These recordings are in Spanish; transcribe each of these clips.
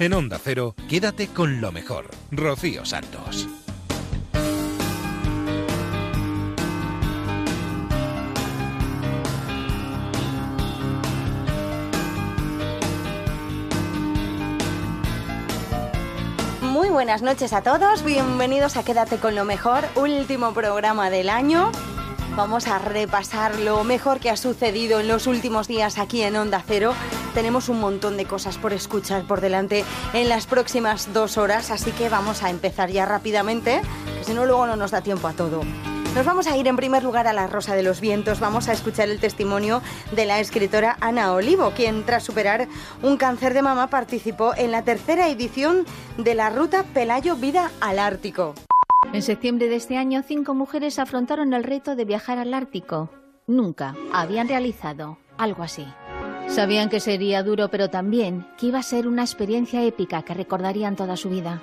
En Onda Cero, quédate con lo mejor. Rocío Santos. Muy buenas noches a todos, bienvenidos a Quédate con lo mejor, último programa del año. Vamos a repasar lo mejor que ha sucedido en los últimos días aquí en Onda Cero. Tenemos un montón de cosas por escuchar por delante en las próximas dos horas, así que vamos a empezar ya rápidamente, que si no luego no nos da tiempo a todo. Nos vamos a ir en primer lugar a la Rosa de los Vientos. Vamos a escuchar el testimonio de la escritora Ana Olivo, quien tras superar un cáncer de mama participó en la tercera edición de la ruta Pelayo Vida al Ártico. En septiembre de este año, cinco mujeres afrontaron el reto de viajar al Ártico. Nunca habían realizado algo así. Sabían que sería duro, pero también que iba a ser una experiencia épica que recordarían toda su vida.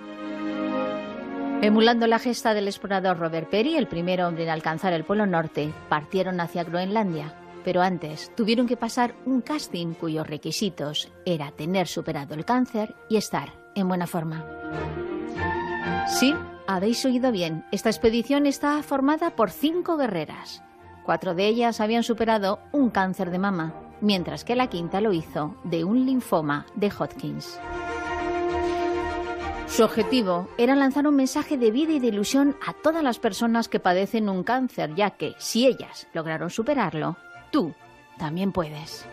Emulando la gesta del explorador Robert Perry, el primer hombre en alcanzar el Polo Norte, partieron hacia Groenlandia. Pero antes tuvieron que pasar un casting cuyos requisitos era tener superado el cáncer y estar en buena forma. Sí, habéis oído bien. Esta expedición está formada por cinco guerreras. Cuatro de ellas habían superado un cáncer de mama, mientras que la quinta lo hizo de un linfoma de Hodgkins. Su objetivo era lanzar un mensaje de vida y de ilusión a todas las personas que padecen un cáncer, ya que si ellas lograron superarlo, tú también puedes.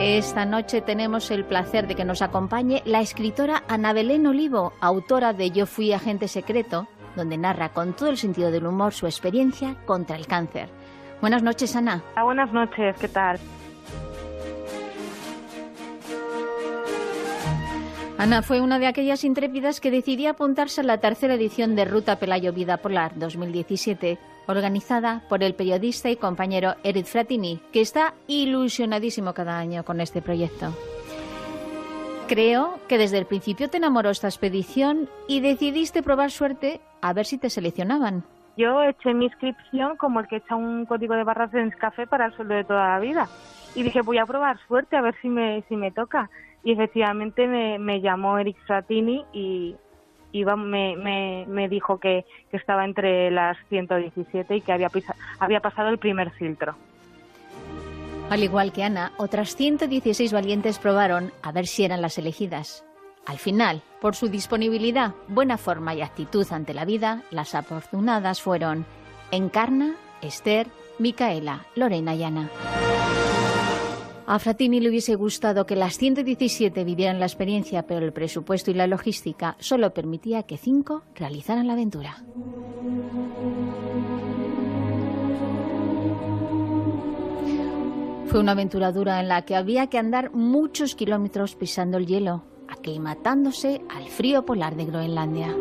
Esta noche tenemos el placer de que nos acompañe la escritora Ana Belén Olivo, autora de Yo fui agente secreto, donde narra con todo el sentido del humor su experiencia contra el cáncer. Buenas noches, Ana. Ah, buenas noches, ¿qué tal? Ana fue una de aquellas intrépidas que decidió apuntarse a la tercera edición de Ruta Pelayo Vida Polar 2017, organizada por el periodista y compañero Eric Fratini, que está ilusionadísimo cada año con este proyecto. Creo que desde el principio te enamoró esta expedición y decidiste probar suerte a ver si te seleccionaban. Yo eché mi inscripción como el que echa un código de barras en café para el sueldo de toda la vida. Y dije, voy a probar suerte a ver si me, si me toca y efectivamente me, me llamó Eric Fratini y, iba, me, me, me, dijo que, que, estaba entre las 117 y que había, pisa, había pasado el primer filtro. Al igual que Ana, otras 116 valientes probaron a ver si eran las elegidas. Al final, por su disponibilidad, buena forma y actitud ante la vida, las afortunadas fueron Encarna, Esther, Micaela, Lorena y Ana. A Fratini le hubiese gustado que las 117 vivieran la experiencia, pero el presupuesto y la logística solo permitía que cinco realizaran la aventura. Fue una aventura dura en la que había que andar muchos kilómetros pisando el hielo, aclimatándose al frío polar de Groenlandia.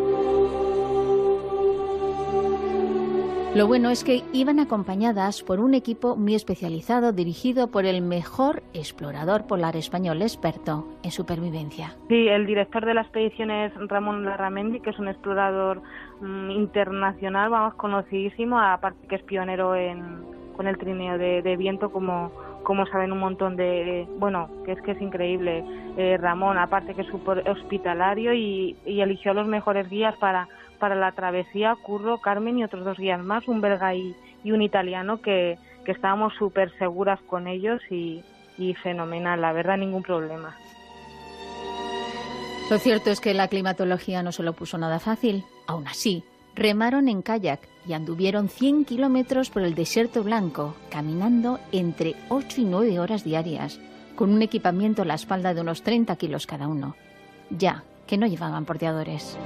Lo bueno es que iban acompañadas por un equipo muy especializado dirigido por el mejor explorador polar español experto en supervivencia. Sí, el director de la expedición es Ramón Larramendi, que es un explorador mm, internacional, vamos, conocidísimo, aparte que es pionero en, con el trineo de, de viento, como, como saben un montón de, bueno, que es que es increíble. Eh, Ramón, aparte que es súper hospitalario y, y eligió los mejores guías para para la travesía Curro, Carmen y otros dos guías más, un belga y, y un italiano que, que estábamos súper seguras con ellos y, y fenomenal, la verdad, ningún problema. Lo cierto es que la climatología no se lo puso nada fácil. Aún así, remaron en kayak y anduvieron 100 kilómetros por el desierto blanco, caminando entre 8 y 9 horas diarias, con un equipamiento a la espalda de unos 30 kilos cada uno. Ya que no llevaban porteadores.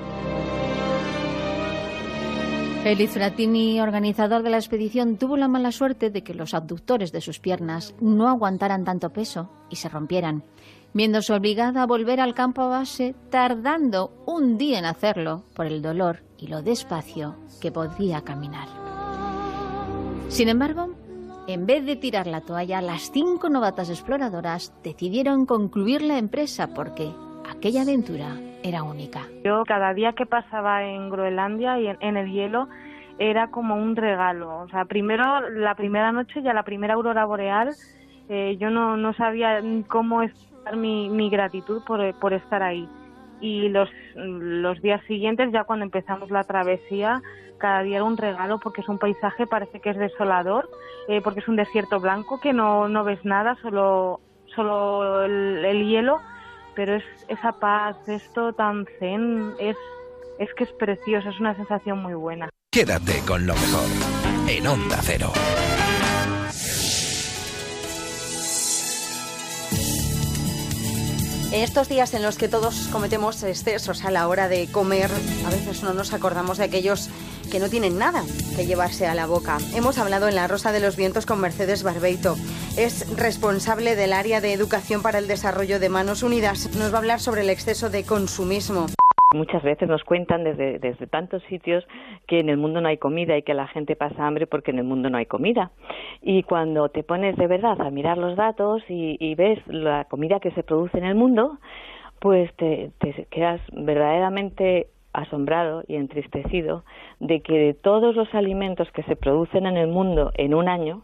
El Fratini, organizador de la expedición, tuvo la mala suerte de que los abductores de sus piernas no aguantaran tanto peso y se rompieran, viéndose obligada a volver al campo base, tardando un día en hacerlo por el dolor y lo despacio que podía caminar. Sin embargo, en vez de tirar la toalla, las cinco novatas exploradoras decidieron concluir la empresa porque aquella aventura era única. Yo cada día que pasaba en Groenlandia y en, el hielo era como un regalo. O sea, primero la primera noche ya la primera aurora boreal, eh, yo no, no sabía cómo es mi, mi gratitud por, por estar ahí. Y los, los días siguientes, ya cuando empezamos la travesía, cada día era un regalo porque es un paisaje, parece que es desolador, eh, porque es un desierto blanco que no, no ves nada, solo, solo el, el hielo, pero es esa paz, esto tan zen, es, es que es precioso, es una sensación muy buena. Quédate con lo mejor en Onda Cero. Estos días en los que todos cometemos excesos a la hora de comer, a veces no nos acordamos de aquellos que no tienen nada que llevarse a la boca. Hemos hablado en La Rosa de los Vientos con Mercedes Barbeito. Es responsable del área de educación para el desarrollo de Manos Unidas. Nos va a hablar sobre el exceso de consumismo. Muchas veces nos cuentan desde, desde, tantos sitios que en el mundo no hay comida y que la gente pasa hambre porque en el mundo no hay comida. Y cuando te pones de verdad a mirar los datos y, ves la comida que se produce en el mundo, pues te quedas verdaderamente asombrado y entristecido de que de todos los alimentos que se producen en el mundo en un año,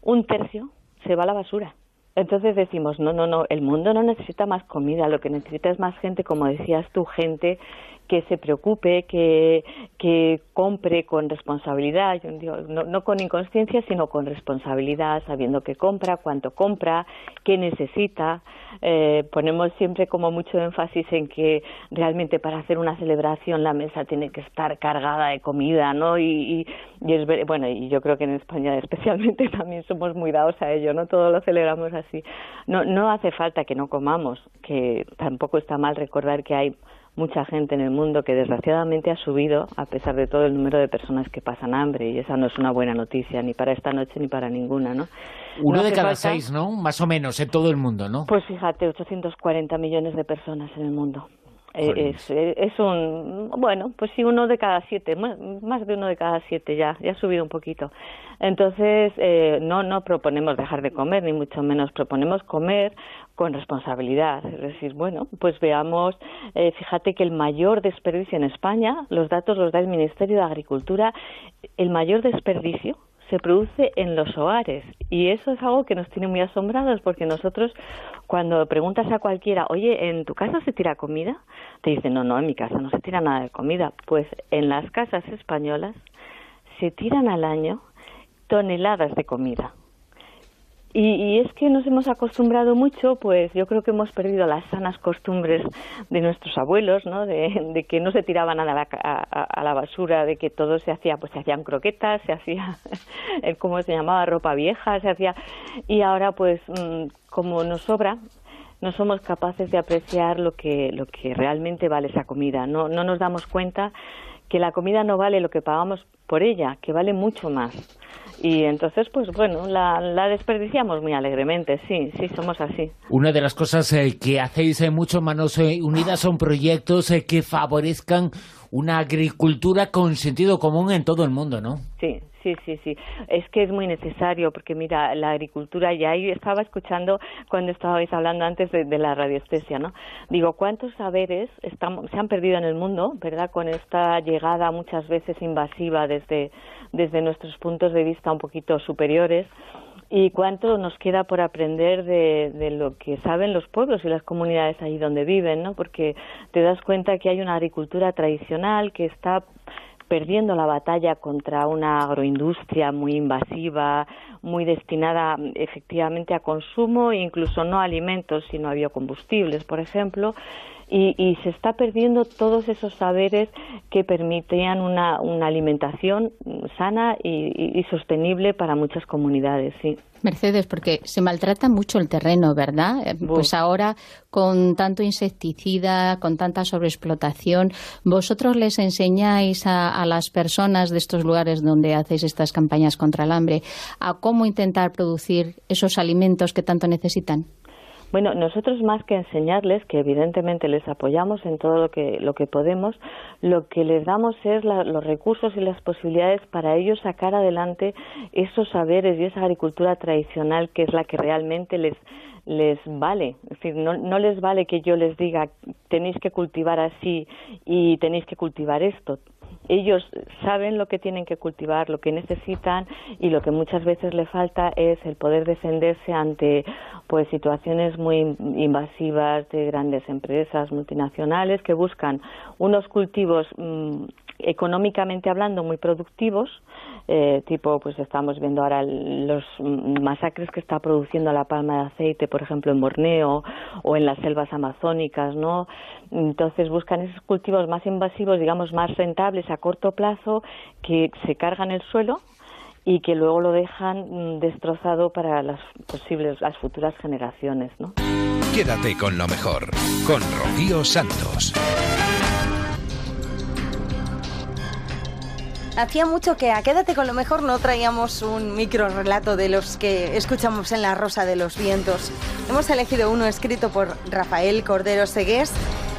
un tercio se va a la basura. Entonces decimos, no, no, no, el mundo no necesita más comida, lo que necesita es más gente, como decías tú, gente que se preocupe, que, que compre con responsabilidad, yo digo, no, no, con inconsciencia, sino con responsabilidad, sabiendo qué compra, cuánto compra, qué necesita. Eh, ponemos siempre como mucho énfasis en que realmente para hacer una celebración la mesa tiene que estar cargada de comida, ¿no? Y, y, y es, bueno, y yo creo que en España especialmente también somos muy dados a ello, ¿no? Todo lo celebramos así. No, no hace falta que no comamos, que tampoco está mal recordar que hay mucha gente en el mundo que desgraciadamente ha subido a pesar de todo el número de personas que pasan hambre y esa no es una buena noticia ni para esta noche ni para ninguna, ¿no? Uno no de cada falta, seis, ¿no? Más o menos en todo el mundo, ¿no? Pues fíjate, 840 millones de personas en el mundo. Es, es, un, bueno, pues sí, uno de cada siete, más de uno de cada siete ya, ya ha subido un poquito. Entonces, eh, no, no proponemos dejar de comer, ni mucho menos proponemos comer con responsabilidad. Es decir, bueno, pues veamos, eh, fíjate que el mayor desperdicio en España, los datos los da el Ministerio de Agricultura, el mayor desperdicio se produce en los hogares y eso es algo que nos tiene muy asombrados porque nosotros cuando preguntas a cualquiera, oye, ¿en tu casa se tira comida? Te dicen, no, no, en mi casa no se tira nada de comida. Pues en las casas españolas se tiran al año toneladas de comida. Y, y, es que nos hemos acostumbrado mucho, pues yo creo que hemos perdido las sanas costumbres de nuestros abuelos, ¿no? De, de que no se tiraba nada a la, a, a la, basura, de que todo se hacía, pues se hacían croquetas, se hacía, ¿cómo se llamaba? Ropa vieja, se hacía. Y ahora, pues, mm, como nos sobra, no somos capaces de apreciar lo que, lo que realmente vale esa comida. No, no nos damos cuenta que la comida no vale lo que pagamos por ella, que vale mucho más. Y entonces, pues bueno, la, la, desperdiciamos muy alegremente, sí, sí, somos así. Una de las cosas eh, que hacéis eh, mucho Manos eh, Unidas son proyectos eh, que favorezcan una agricultura con sentido común en todo el mundo, ¿no? Sí, Sí, sí, sí. Es que es muy necesario porque, mira, la agricultura, y ahí estaba escuchando cuando estabais hablando antes de, de la radiestesia, ¿no? Digo, ¿cuántos saberes estamos, se han perdido en el mundo, verdad? Con esta llegada muchas veces invasiva desde, desde nuestros puntos de vista un poquito superiores y cuánto nos queda por aprender de, de, lo que saben los pueblos y las comunidades ahí donde viven, ¿no? Porque te das cuenta que hay una agricultura tradicional que está perdiendo la batalla contra una agroindustria muy invasiva, muy destinada efectivamente a consumo, incluso no a alimentos, sino a biocombustibles, por ejemplo, y, y, se está perdiendo todos esos saberes que permitían una, una alimentación sana y, y, y, sostenible para muchas comunidades, sí. Mercedes, porque se maltrata mucho el terreno, ¿verdad? Uf. Pues ahora, con tanto insecticida, con tanta sobreexplotación, ¿vosotros les enseñáis a, a las personas de estos lugares donde hacéis estas campañas contra el hambre a cómo intentar producir esos alimentos que tanto necesitan? Bueno, nosotros más que enseñarles, que evidentemente les apoyamos en todo lo que, lo que podemos, lo que les damos es la, los recursos y las posibilidades para ellos sacar adelante esos saberes y esa agricultura tradicional que es la que realmente les, les vale. Es decir, no, no les vale que yo les diga tenéis que cultivar así y tenéis que cultivar esto ellos saben lo que tienen que cultivar, lo que necesitan y lo que muchas veces le falta es el poder defenderse ante pues situaciones muy invasivas de grandes empresas multinacionales que buscan unos cultivos mm, económicamente hablando muy productivos eh, tipo pues estamos viendo ahora los masacres que está produciendo la palma de aceite por ejemplo en Borneo o en las selvas amazónicas no entonces buscan esos cultivos más invasivos digamos más rentables a corto plazo que se cargan el suelo y que luego lo dejan mm, destrozado para las posibles las futuras generaciones no quédate con lo mejor con Rocío Santos Hacía mucho que a Quédate con lo mejor no traíamos un micro relato de los que escuchamos en La Rosa de los Vientos. Hemos elegido uno escrito por Rafael Cordero Segués.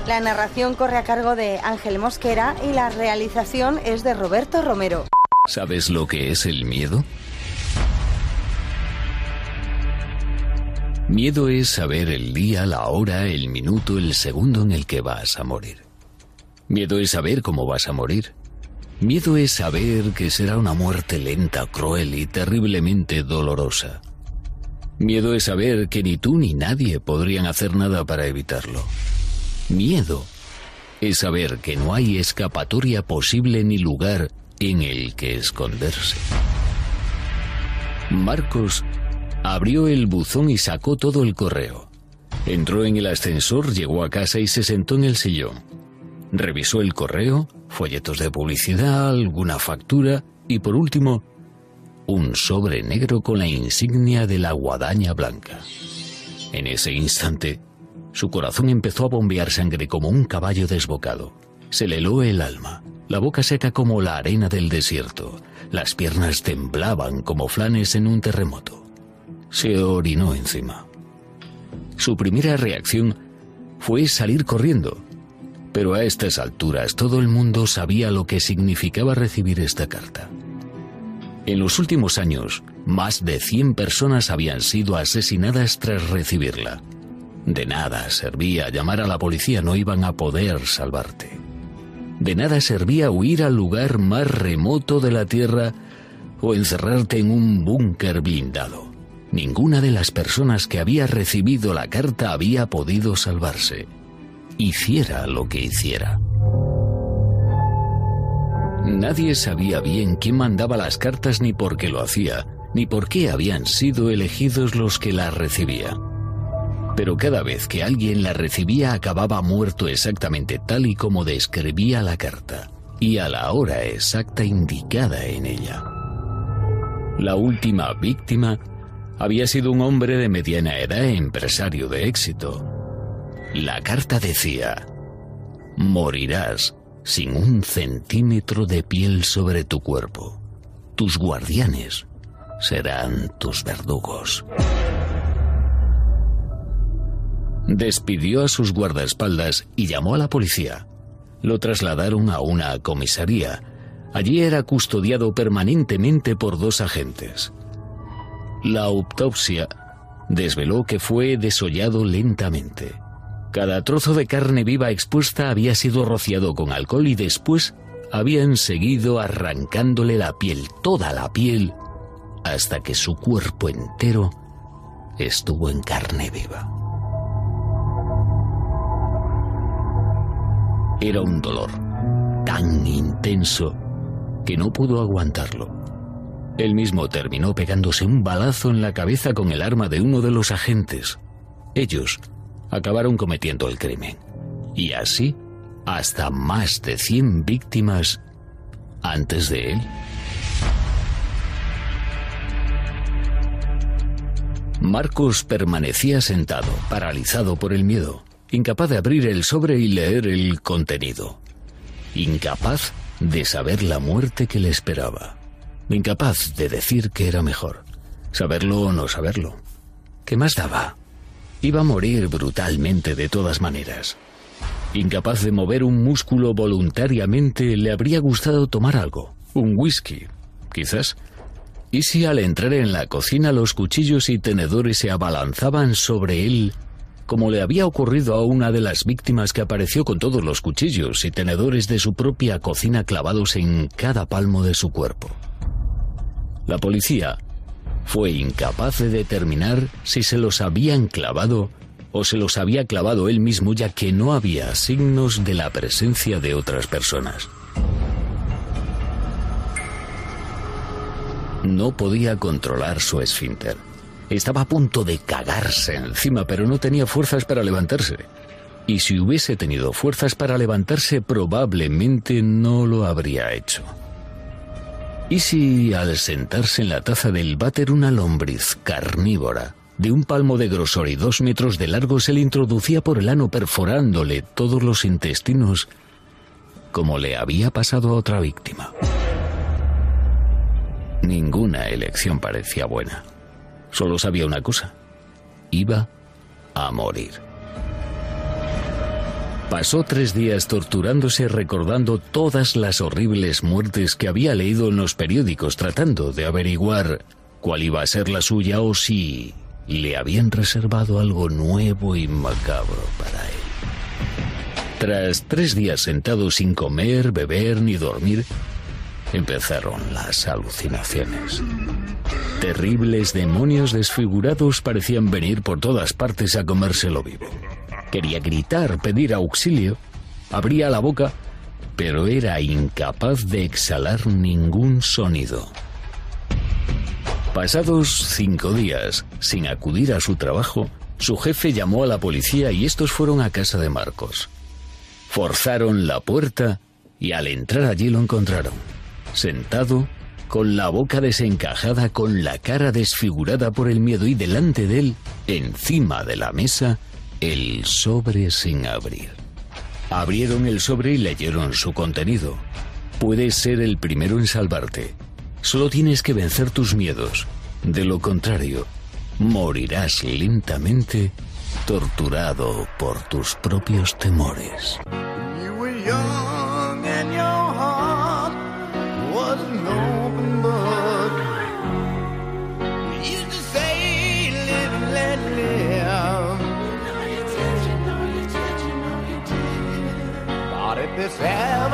La narración corre a cargo de Ángel Mosquera y la realización es de Roberto Romero. ¿Sabes lo que es el miedo? Miedo es saber el día, la hora, el minuto, el segundo en el que vas a morir. Miedo es saber cómo vas a morir. Miedo es saber que será una muerte lenta, cruel y terriblemente dolorosa. Miedo es saber que ni tú ni nadie podrían hacer nada para evitarlo. Miedo es saber que no hay escapatoria posible ni lugar en el que esconderse. Marcos abrió el buzón y sacó todo el correo. Entró en el ascensor, llegó a casa y se sentó en el sillón. Revisó el correo, folletos de publicidad, alguna factura y por último, un sobre negro con la insignia de la guadaña blanca. En ese instante, su corazón empezó a bombear sangre como un caballo desbocado. Se le heló el alma, la boca seca como la arena del desierto, las piernas temblaban como flanes en un terremoto. Se orinó encima. Su primera reacción fue salir corriendo, pero a estas alturas todo el mundo sabía lo que significaba recibir esta carta. En los últimos años, más de 100 personas habían sido asesinadas tras recibirla. De nada servía llamar a la policía, no iban a poder salvarte. De nada servía huir al lugar más remoto de la Tierra o encerrarte en un búnker blindado. Ninguna de las personas que había recibido la carta había podido salvarse hiciera lo que hiciera. Nadie sabía bien quién mandaba las cartas ni por qué lo hacía, ni por qué habían sido elegidos los que las recibían. Pero cada vez que alguien la recibía acababa muerto exactamente tal y como describía la carta, y a la hora exacta indicada en ella. La última víctima había sido un hombre de mediana edad, empresario de éxito, la carta decía, morirás sin un centímetro de piel sobre tu cuerpo. Tus guardianes serán tus verdugos. Despidió a sus guardaespaldas y llamó a la policía. Lo trasladaron a una comisaría. Allí era custodiado permanentemente por dos agentes. La autopsia desveló que fue desollado lentamente. Cada trozo de carne viva expuesta había sido rociado con alcohol y después habían seguido arrancándole la piel, toda la piel, hasta que su cuerpo entero estuvo en carne viva. Era un dolor tan intenso que no pudo aguantarlo. Él mismo terminó pegándose un balazo en la cabeza con el arma de uno de los agentes. Ellos acabaron cometiendo el crimen. Y así, hasta más de 100 víctimas antes de él. Marcos permanecía sentado, paralizado por el miedo, incapaz de abrir el sobre y leer el contenido, incapaz de saber la muerte que le esperaba, incapaz de decir que era mejor, saberlo o no saberlo. ¿Qué más daba? Iba a morir brutalmente de todas maneras. Incapaz de mover un músculo voluntariamente, le habría gustado tomar algo, un whisky, quizás. ¿Y si al entrar en la cocina los cuchillos y tenedores se abalanzaban sobre él como le había ocurrido a una de las víctimas que apareció con todos los cuchillos y tenedores de su propia cocina clavados en cada palmo de su cuerpo. La policía fue incapaz de determinar si se los habían clavado o se los había clavado él mismo ya que no había signos de la presencia de otras personas. No podía controlar su esfínter. Estaba a punto de cagarse encima, pero no tenía fuerzas para levantarse. Y si hubiese tenido fuerzas para levantarse, probablemente no lo habría hecho. ¿Y si al sentarse en la taza del váter una lombriz carnívora de un palmo de grosor y dos metros de largo se le introducía por el ano perforándole todos los intestinos, como le había pasado a otra víctima. Ninguna elección parecía buena. Solo sabía una cosa. Iba a morir. Pasó tres días torturándose recordando todas las horribles muertes que había leído en los periódicos tratando de averiguar cuál iba a ser la suya o si le habían reservado algo nuevo y macabro para él. Tras tres días sentado sin comer, beber ni dormir, empezaron las alucinaciones. Terribles demonios desfigurados parecían venir por todas partes a comérselo vivo. Quería gritar, pedir auxilio, abría la boca, pero era incapaz de exhalar ningún sonido. Pasados cinco días, sin acudir a su trabajo, su jefe llamó a la policía y estos fueron a casa de Marcos. Forzaron la puerta y al entrar allí lo encontraron, sentado, con la boca desencajada, con la cara desfigurada por el miedo y delante de él, encima de la mesa, el sobre sin abrir. Abrieron el sobre y leyeron su contenido. Puedes ser el primero en salvarte. Solo tienes que vencer tus miedos. De lo contrario, morirás lentamente torturado por tus propios temores.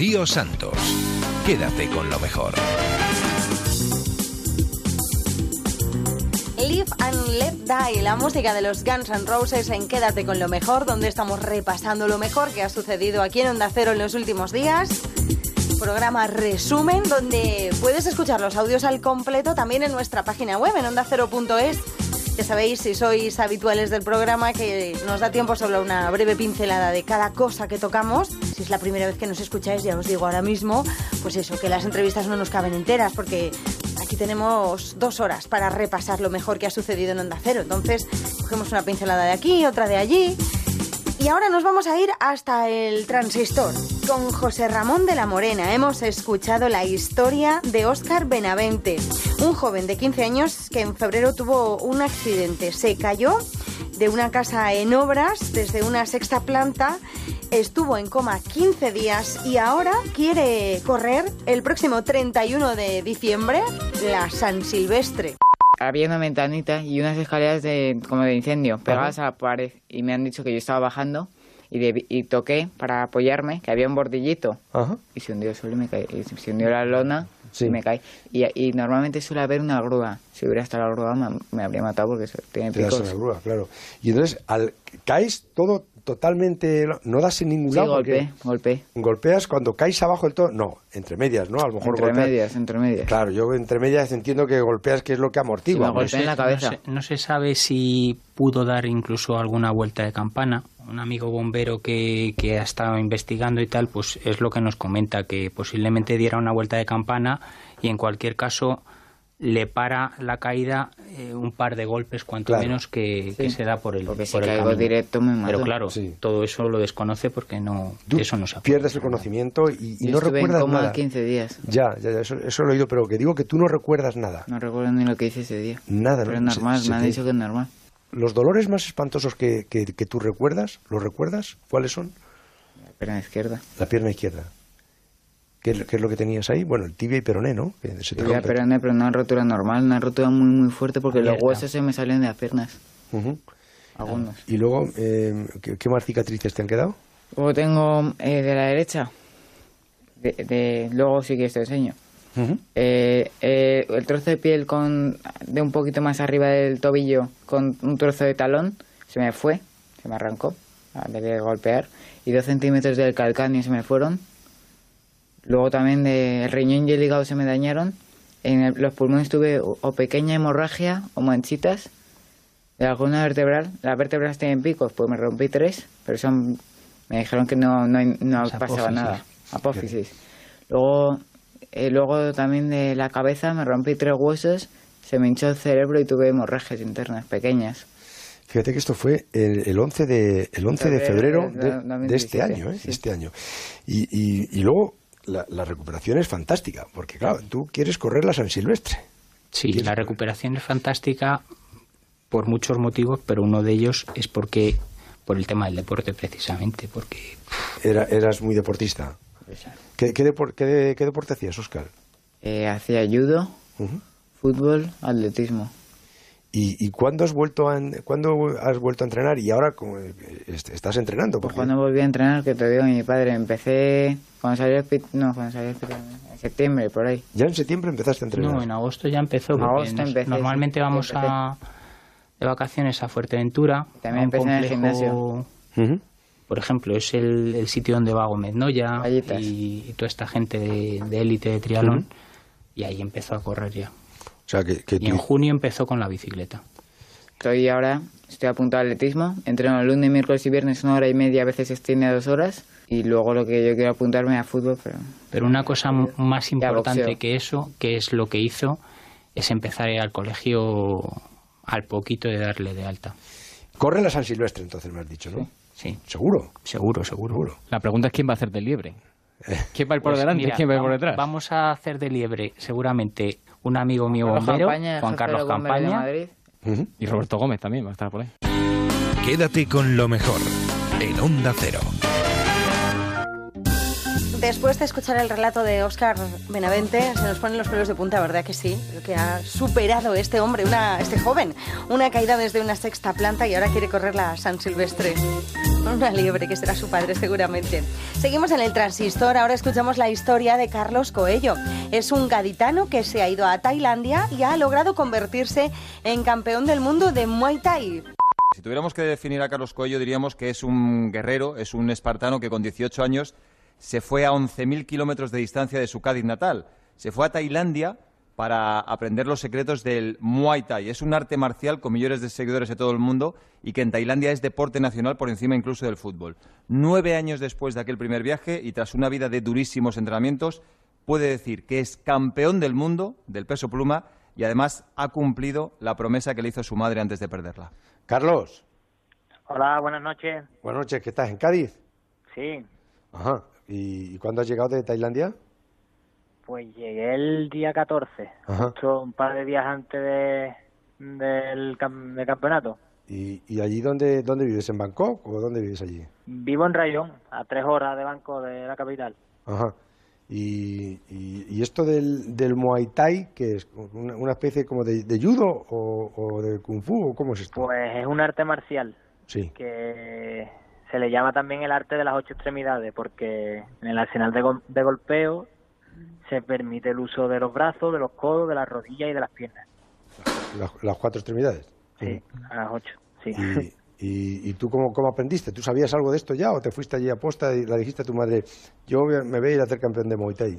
Rocío Santos. Quédate con lo mejor. Live and Let Die, la música de los Guns N' Roses en Quédate con lo mejor, donde estamos repasando lo mejor que ha sucedido aquí en Onda Cero en los últimos días. Programa resumen, donde puedes escuchar los audios al completo también en nuestra página web, en ondacero.es. Ya sabéis, si sois habituales del programa, que nos da tiempo solo una breve pincelada de cada cosa que tocamos. Si es la primera vez que nos escucháis, ya os digo ahora mismo, pues eso, que las entrevistas no nos caben enteras, porque aquí tenemos dos horas para repasar lo mejor que ha sucedido en Onda Cero. Entonces, cogemos una pincelada de aquí, otra de allí. Y ahora nos vamos a ir hasta el transistor. Con José Ramón de la Morena hemos escuchado la historia de Óscar Benavente, un joven de 15 años que en febrero tuvo un accidente. Se cayó de una casa en obras desde una sexta planta, estuvo en coma 15 días y ahora quiere correr el próximo 31 de diciembre la San Silvestre había una ventanita y unas escaleras de, como de incendio pegadas a la pared y me han dicho que yo estaba bajando y, y toqué para apoyarme, que había un bordillito y se hundió solo y me caí, y se hundió la lona y me caí. Y, y, normalmente suele haber una grúa. Si hubiera estado la grúa me, habría matado porque tiene picos. Una grúa, claro. Y entonces, al caes todo totalmente. No das en ningún sí, lado. golpe, golpe. Golpeas cuando caes abajo del todo. No, entre medias, ¿no? A lo mejor Entre medias, entre medias. Claro, yo entre medias entiendo que golpeas que es lo que amortigua. Sí, golpeé en la cabeza. No se, sabe si pudo dar incluso alguna vuelta de campana. Un amigo bombero que, que ha estado investigando y tal, pues es lo que nos comenta, que posiblemente diera una vuelta de campana y en cualquier caso le para la caída eh, un par de golpes, cuanto menos, que, se da por el, porque por si caigo directo me mato. Pero claro, todo eso lo desconoce porque no eso no se Pierdes el conocimiento y, y no recuerdas en nada. 15 días. Ya, ya, ya eso, eso, lo he oído, pero que digo que tú no recuerdas nada. No recuerdo ni lo que hice ese día. Nada, pero ¿no? es normal, Se, me han te... dicho que es normal. ¿Los dolores más espantosos que, que, que tú recuerdas, los recuerdas? ¿Cuáles son? La pierna izquierda. La pierna izquierda. ¿Qué es, ¿Qué es, lo que tenías ahí? Bueno, el tibia y peroné, ¿no? Que se te tibia y peroné, pero una rotura normal, una rotura muy, muy fuerte porque Abierta. los huesos se me salen de las piernas. Uh -huh. Algunos. ¿Y luego eh, ¿qué, ¿qué, más cicatrices te han quedado? Luego tengo eh, de la derecha, de, de, luego sí que te enseño. Uh -huh. eh, el trozo de piel con de un poquito más arriba del tobillo con un trozo de talón se me fue, se me arrancó, de golpear, y dos centímetros del calcáneo se me fueron Luego también de riñón y el hígado se me dañaron. En el, los pulmones tuve o, pequeña hemorragia o manchitas de la columna vertebral. Las vértebras tienen picos, pues me rompí tres, pero son, me dijeron que no, no, no pasaba apófisis. nada. Apófisis. Luego, eh, luego también de la cabeza me rompí tres huesos, se me hinchó el cerebro y tuve hemorragias internas pequeñas. Fíjate que esto fue el, el 11 de, el 11 de febrero de, de este año, ¿eh? Sí. este año. Y, y, y luego la, la, recuperación es fantástica, porque claro, tú quieres correr la San Silvestre. Sí, la recuperación es fantástica por muchos motivos, pero uno de ellos es porque por el tema del deporte precisamente, porque Era, eras muy deportista. ¿Qué, qué, depor qué, qué deporte hacías, Oscar? Eh, hacía judo, uh -huh. fútbol, atletismo. ¿Y, ¿Y, cuándo has vuelto a cuándo has vuelto a entrenar y ahora estás entrenando? Pues cuando volví a entrenar, que te digo mi padre, empecé cuando salió el no, cuando salió el en septiembre por ahí. Ya en septiembre empezaste a entrenar. No, en agosto ya empezó. En agosto empecé, normalmente vamos empecé. a de vacaciones a Fuerteventura. También empecé en el gimnasio. Uh -huh. Por ejemplo, es el, el, sitio donde va Gómez Noya y, y, toda esta gente de élite de, de, triatlón. Uh -huh. Y ahí empezó a correr ya. O sea, que, que y en junio empezó con la bicicleta. Estoy ahora, estoy apuntado al atletismo, entreno el lunes, miércoles y viernes una hora y media, a veces se extiende a dos horas, y luego lo que yo quiero apuntarme a fútbol, pero... Pero una cosa más importante que eso, que es lo que hizo, es empezar a ir al colegio al poquito de darle de alta. Corre la San Silvestre, entonces me has dicho, ¿no? Sí. sí. ¿Seguro? Seguro, seguro. seguro. La pregunta es quién va a hacer de liebre. ¿Quién va a ir por pues delante? Mira, ¿Quién va a ir por detrás? Vamos a hacer de liebre seguramente un amigo mío bombero, Campaña, Juan Carlos Campaña. Y Roberto Gómez también va a estar por ahí. Quédate con lo mejor en Onda Cero. Después de escuchar el relato de Óscar Benavente, se nos ponen los pelos de punta, ¿verdad que sí? Que ha superado este hombre, una, este joven, una caída desde una sexta planta y ahora quiere correr la San Silvestre. Una liebre, que será su padre seguramente. Seguimos en el transistor, ahora escuchamos la historia de Carlos Coello. Es un gaditano que se ha ido a Tailandia y ha logrado convertirse en campeón del mundo de Muay Thai. Si tuviéramos que definir a Carlos Coello, diríamos que es un guerrero, es un espartano que con 18 años se fue a 11.000 kilómetros de distancia de su Cádiz natal. Se fue a Tailandia para aprender los secretos del Muay Thai. Es un arte marcial con millones de seguidores de todo el mundo y que en Tailandia es deporte nacional por encima incluso del fútbol. Nueve años después de aquel primer viaje y tras una vida de durísimos entrenamientos, puede decir que es campeón del mundo del peso pluma y además ha cumplido la promesa que le hizo su madre antes de perderla. Carlos. Hola, buenas noches. Buenas noches, ¿qué estás? ¿En Cádiz? Sí. Ajá. ¿Y cuándo has llegado de Tailandia? Pues llegué el día 14, justo un par de días antes de, del, campeonato. ¿Y, allí dónde, dónde vives? ¿En Bangkok o dónde vives allí? Vivo en Rayón, a tres horas de Bangkok, de la capital. Ajá. ¿Y, y, esto del, del Muay Thai, que es una, especie como de, judo o, de kung fu? ¿o ¿Cómo es esto? Pues es un arte marcial. Sí. Que se le llama también el arte de las ocho extremidades, porque en el arsenal de, de golpeo se permite el uso de los brazos, de los codos, de las rodillas y de las piernas. Las, cuatro extremidades. Sí, a las ocho, sí. ¿Y, y, tú cómo, cómo, aprendiste? ¿Tú sabías algo de esto ya o te fuiste allí a posta y la dijiste a tu madre, yo me voy a ir a hacer campeón de Muay Thai?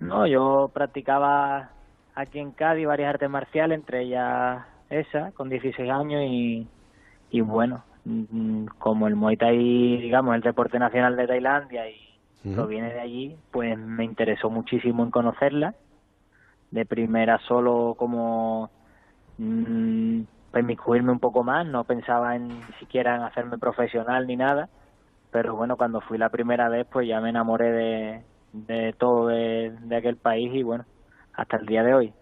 No, yo practicaba aquí en Cádiz varias artes marciales, entre ellas esa, con 16 años y, y bueno, mm, como el Muay Thai, digamos, el deporte nacional de Tailandia y viene de allí, pues me interesó muchísimo en conocerla. De primera solo como mmm, un poco más, no pensaba en ni siquiera en hacerme profesional ni nada, pero bueno, cuando fui la primera vez pues ya me enamoré de, de todo de, aquel país y bueno, hasta el día de hoy.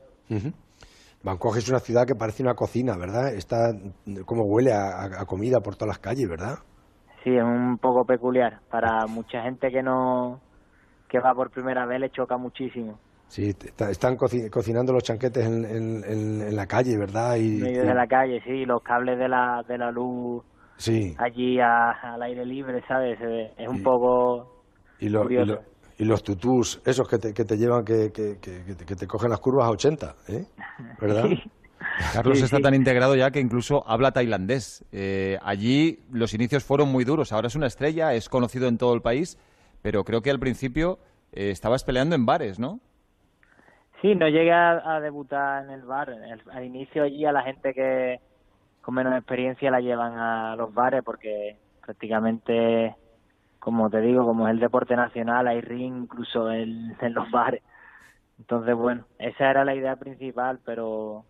Bangkok es una ciudad que parece una cocina, ¿verdad? Está como huele a comida por todas las calles, ¿verdad? Sí, es un poco peculiar. Para mucha gente que no que va por primera vez le choca muchísimo. Sí, están cocinando los chanquetes en, en, la calle, ¿verdad? Y, en de la calle, sí, los cables de la, de la luz sí. allí al aire libre, ¿sabes? Es un poco y, y, los tutús, esos que te, que te llevan, que, que, que, te cogen las curvas a 80, ¿eh? ¿Verdad? Carlos está tan integrado ya que incluso habla tailandés. Eh, allí los inicios fueron muy duros. Ahora es una estrella, es conocido en todo el país, pero creo que al principio eh, estabas peleando en bares, ¿no? Sí, no llegué a, debutar en el bar. al inicio allí a la gente que con menos experiencia la llevan a los bares porque prácticamente, como te digo, como es el deporte nacional, hay ring incluso en los bares. Entonces, bueno, esa era la idea principal, pero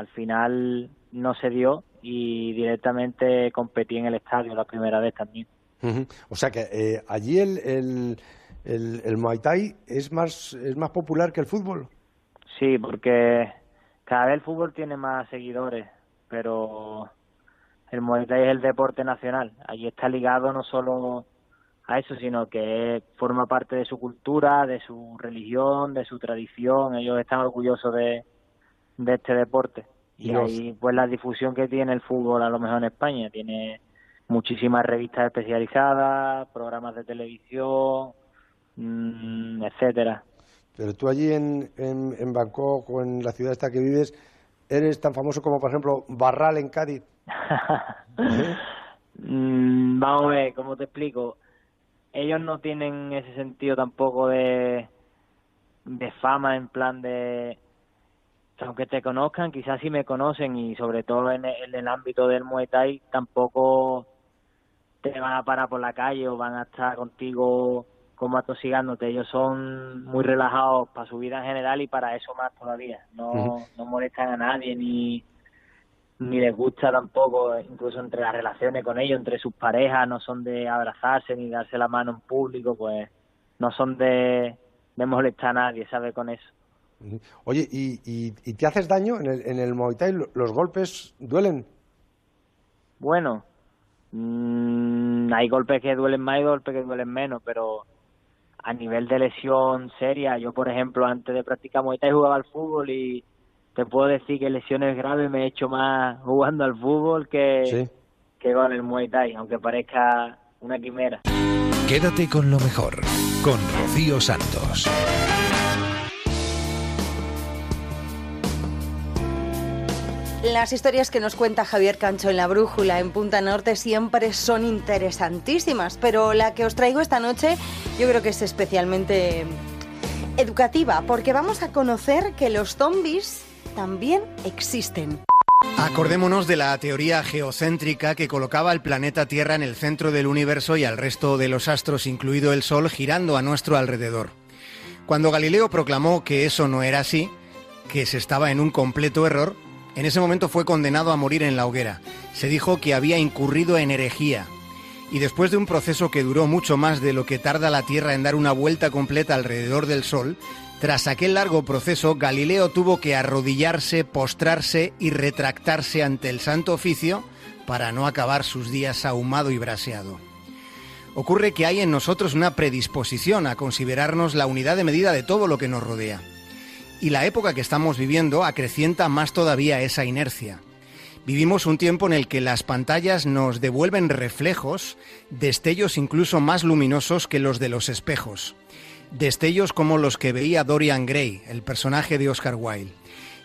al final no se dio y directamente competí en el estadio la primera vez también. O sea que eh, allí el, el, el, Muay Thai es más, es más popular que el fútbol. Sí, porque cada vez el fútbol tiene más seguidores, pero el Muay Thai es el deporte nacional. Allí está ligado no solo a eso, sino que forma parte de su cultura, de su religión, de su tradición. Ellos están orgullosos de, de este deporte. Y, ahí, pues, la difusión que tiene el fútbol, a lo mejor en España, tiene muchísimas revistas especializadas, programas de televisión, mm, etcétera. Pero tú allí en, en, Bangkok o en la ciudad esta que vives, ¿eres tan famoso como, por ejemplo, Barral en Cádiz? Mm, vamos a ver, ¿cómo te explico? Ellos no tienen ese sentido tampoco de, de fama en plan de aunque te conozcan, quizás si me conocen y sobre todo en el, ámbito del Muay Thai, tampoco te van a parar por la calle o van a estar contigo como atosigándote. Ellos son muy relajados para su vida en general y para eso más todavía. No, no molestan a nadie ni, ni les gusta tampoco, incluso entre las relaciones con ellos, entre sus parejas, no son de abrazarse ni darse la mano en público, pues no son de, de molestar a nadie, ¿sabe? Con eso. Oye, ¿y, y, te haces daño en el, en el Muay Thai? ¿Los golpes duelen? Bueno, mm, hay golpes que duelen más y golpes que duelen menos, pero a nivel de lesión seria, yo por ejemplo antes de practicar Muay Thai jugaba al fútbol y te puedo decir que lesiones graves me he hecho más jugando al fútbol que, que con el Muay Thai, aunque parezca una quimera. Quédate con lo mejor, con Rocío Santos. Las historias que nos cuenta Javier Cancho en la Brújula en Punta Norte siempre son interesantísimas, pero la que os traigo esta noche yo creo que es especialmente educativa, porque vamos a conocer que los zombies también existen. Acordémonos de la teoría geocéntrica que colocaba el planeta Tierra en el centro del universo y al resto de los astros, incluido el Sol, girando a nuestro alrededor. Cuando Galileo proclamó que eso no era así, que se estaba en un completo error, en ese momento fue condenado a morir en la hoguera. Se dijo que había incurrido en herejía. Y después de un proceso que duró mucho más de lo que tarda la Tierra en dar una vuelta completa alrededor del Sol, tras aquel largo proceso, Galileo tuvo que arrodillarse, postrarse y retractarse ante el Santo Oficio para no acabar sus días ahumado y braseado. Ocurre que hay en nosotros una predisposición a considerarnos la unidad de medida de todo lo que nos rodea. Y la época que estamos viviendo acrecienta más todavía esa inercia. Vivimos un tiempo en el que las pantallas nos devuelven reflejos, destellos incluso más luminosos que los de los espejos destellos como los que veía Dorian Gray, el personaje de Oscar Wilde.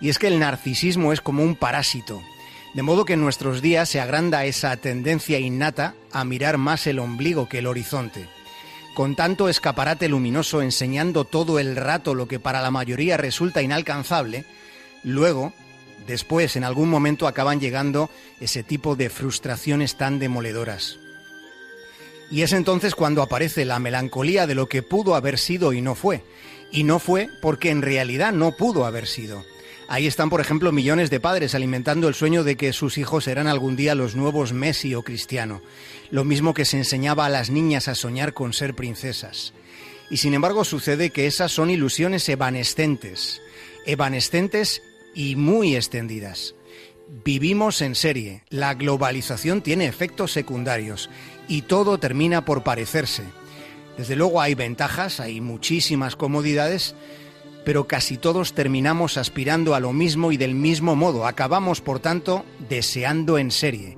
Y es que el narcisismo es como un parásito, de modo que en nuestros días se agranda esa tendencia innata a mirar más el ombligo que el horizonte. Con tanto escaparate luminoso enseñando todo el rato lo que para la mayoría resulta inalcanzable, luego, después, en algún momento acaban llegando ese tipo de frustraciones tan demoledoras. Y es entonces cuando aparece la melancolía de lo que pudo haber sido y no fue. Y no fue porque en realidad no pudo haber sido. Ahí están, por ejemplo, millones de padres alimentando el sueño de que sus hijos serán algún día los nuevos Messi o Cristiano. Lo mismo que se enseñaba a las niñas a soñar con ser princesas. Y sin embargo sucede que esas son ilusiones evanescentes. Evanescentes y muy extendidas. Vivimos en serie. La globalización tiene efectos secundarios y todo termina por parecerse. Desde luego hay ventajas, hay muchísimas comodidades, pero casi todos terminamos aspirando a lo mismo y del mismo modo. Acabamos, por tanto, deseando en serie.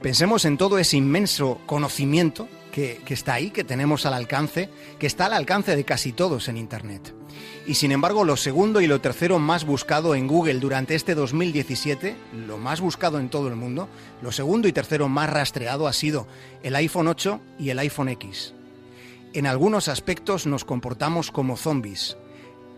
Pensemos en todo ese inmenso conocimiento que, que, está ahí, que tenemos al alcance, que está al alcance de casi todos en Internet. Y sin embargo, lo segundo y lo tercero más buscado en Google durante este 2017, lo más buscado en todo el mundo, lo segundo y tercero más rastreado ha sido el iPhone 8 y el iPhone X. En algunos aspectos nos comportamos como zombies,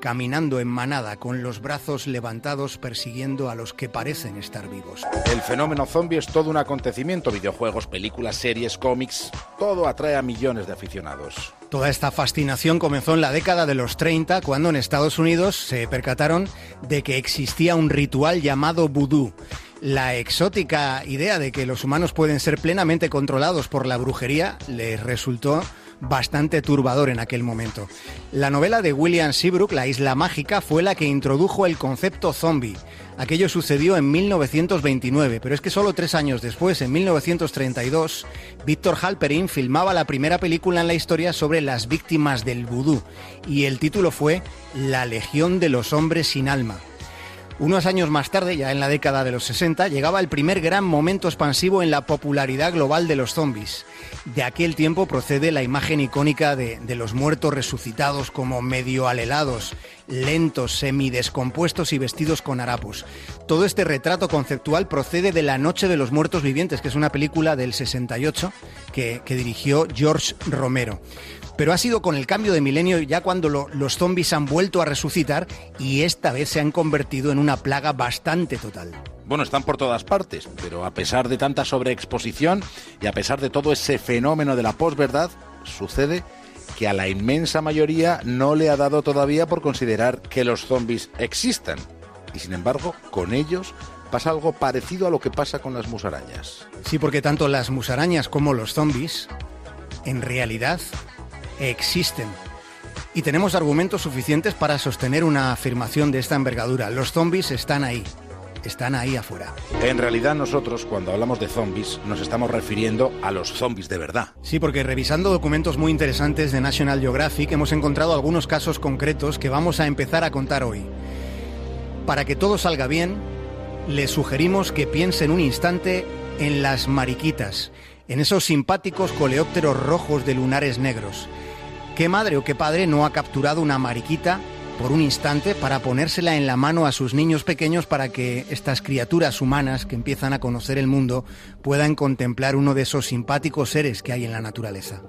caminando en manada con los brazos levantados persiguiendo a los que parecen estar vivos. El fenómeno zombie es todo un acontecimiento, videojuegos, películas, series, cómics, todo atrae a millones de aficionados. Toda esta fascinación comenzó en la década de los 30, cuando en Estados Unidos se percataron de que existía un ritual llamado vudú. La exótica idea de que los humanos pueden ser plenamente controlados por la brujería les resultó bastante turbador en aquel momento. La novela de William Seabrook, La Isla Mágica, fue la que introdujo el concepto zombie. Aquello sucedió en 1929, pero es que solo tres años después, en 1932, Víctor Halperin filmaba la primera película en la historia sobre las víctimas del vudú, y el título fue La Legión de los Hombres sin Alma. Unos años más tarde, ya en la década de los 60, llegaba el primer gran momento expansivo en la popularidad global de los zombies. De aquel tiempo procede la imagen icónica de, los muertos resucitados como medio alelados, lentos, semidescompuestos y vestidos con harapos. Todo este retrato conceptual procede de La Noche de los Muertos Vivientes, que es una película del 68 que, que dirigió George Romero pero ha sido con el cambio de milenio ya cuando lo, los zombies han vuelto a resucitar y esta vez se han convertido en una plaga bastante total. Bueno, están por todas partes, pero a pesar de tanta sobreexposición y a pesar de todo ese fenómeno de la posverdad, sucede que a la inmensa mayoría no le ha dado todavía por considerar que los zombies existan. Y sin embargo, con ellos pasa algo parecido a lo que pasa con las musarañas. Sí, porque tanto las musarañas como los zombies, en realidad, existen. Y tenemos argumentos suficientes para sostener una afirmación de esta envergadura. Los zombies están ahí, están ahí afuera. En realidad nosotros cuando hablamos de zombies nos estamos refiriendo a los zombies de verdad. Sí, porque revisando documentos muy interesantes de National Geographic hemos encontrado algunos casos concretos que vamos a empezar a contar hoy. Para que todo salga bien, le sugerimos que piense en un instante en las mariquitas, en esos simpáticos coleópteros rojos de lunares negros. ¿Qué madre o qué padre no ha capturado una mariquita por un instante para ponérsela en la mano a sus niños pequeños para que estas criaturas humanas que empiezan a conocer el mundo puedan contemplar uno de esos simpáticos seres que hay en la naturaleza.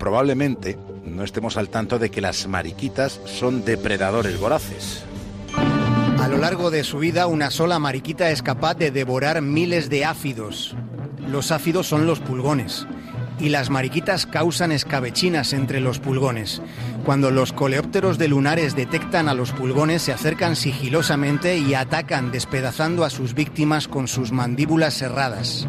Probablemente no estemos al tanto de que las mariquitas son depredadores voraces. A lo largo de su vida, una sola mariquita es capaz de devorar miles de áfidos. Los áfidos son los pulgones y las mariquitas causan escabechinas entre los pulgones. Cuando los coleópteros de lunares detectan a los pulgones, se acercan sigilosamente y atacan, despedazando a sus víctimas con sus mandíbulas cerradas.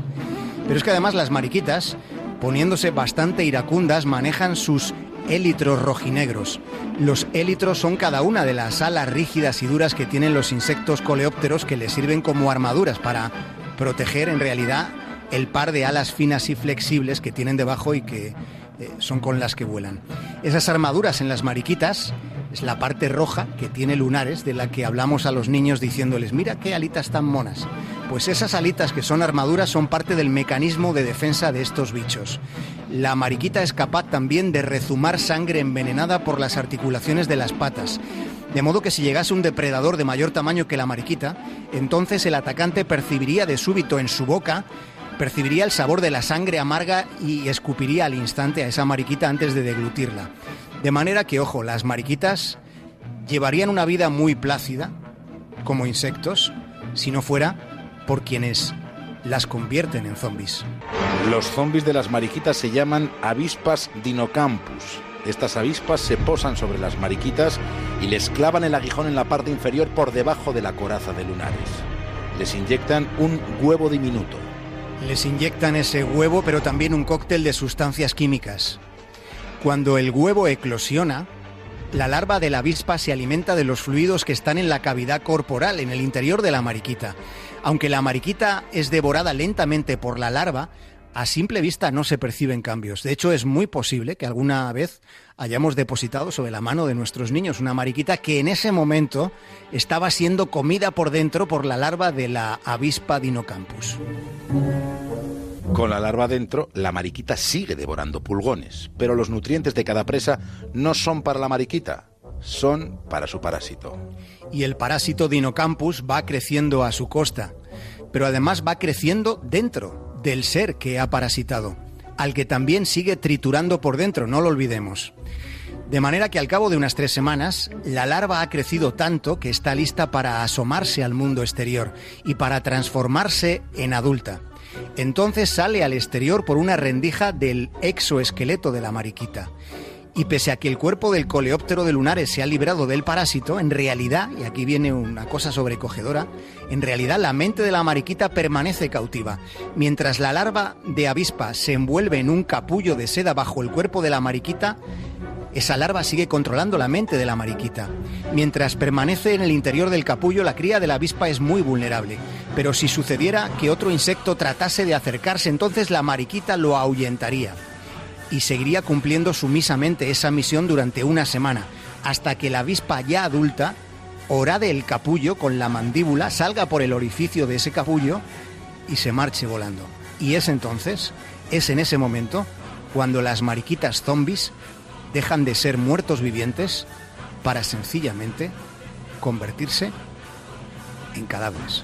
Pero es que además las mariquitas, poniéndose bastante iracundas, manejan sus élitros rojinegros. Los élitros son cada una de las alas rígidas y duras que tienen los insectos coleópteros que les sirven como armaduras para proteger en realidad el par de alas finas y flexibles que tienen debajo y que eh, son con las que vuelan. Esas armaduras en las mariquitas es la parte roja que tiene lunares de la que hablamos a los niños diciéndoles, mira qué alitas tan monas. Pues esas alitas que son armaduras son parte del mecanismo de defensa de estos bichos. La mariquita es capaz también de rezumar sangre envenenada por las articulaciones de las patas. De modo que si llegase un depredador de mayor tamaño que la mariquita, entonces el atacante percibiría de súbito en su boca percibiría el sabor de la sangre amarga y escupiría al instante a esa mariquita antes de deglutirla. De manera que, ojo, las mariquitas llevarían una vida muy plácida, como insectos, si no fuera por quienes las convierten en zombies. Los zombies de las mariquitas se llaman avispas dinocampus. Estas avispas se posan sobre las mariquitas y les clavan el aguijón en la parte inferior por debajo de la coraza de lunares. Les inyectan un huevo diminuto, les inyectan ese huevo, pero también un cóctel de sustancias químicas. Cuando el huevo eclosiona, la larva de la avispa se alimenta de los fluidos que están en la cavidad corporal, en el interior de la mariquita. Aunque la mariquita es devorada lentamente por la larva, a simple vista no se perciben cambios. De hecho, es muy posible que alguna vez hayamos depositado sobre la mano de nuestros niños una mariquita que en ese momento estaba siendo comida por dentro por la larva de la avispa dinocampus. Con la larva dentro, la mariquita sigue devorando pulgones, pero los nutrientes de cada presa no son para la mariquita, son para su parásito. Y el parásito Dinocampus va creciendo a su costa, pero además va creciendo dentro, del ser que ha parasitado, al que también sigue triturando por dentro, no lo olvidemos. De manera que al cabo de unas tres semanas, la larva ha crecido tanto que está lista para asomarse al mundo exterior y para transformarse en adulta. Entonces sale al exterior por una rendija del exoesqueleto de la mariquita y pese a que el cuerpo del coleóptero de lunares se ha librado del parásito, en realidad, y aquí viene una cosa sobrecogedora, en realidad la mente de la mariquita permanece cautiva. Mientras la larva de avispa se envuelve en un capullo de seda bajo el cuerpo de la mariquita, esa larva sigue controlando la mente de la mariquita. Mientras permanece en el interior del capullo, la cría de la avispa es muy vulnerable. Pero si sucediera que otro insecto tratase de acercarse, entonces la mariquita lo ahuyentaría y seguiría cumpliendo sumisamente esa misión durante una semana, hasta que la avispa ya adulta orade el capullo con la mandíbula, salga por el orificio de ese capullo y se marche volando. Y es entonces, es en ese momento, cuando las mariquitas zombies dejan de ser muertos vivientes para sencillamente convertirse en cadáveres.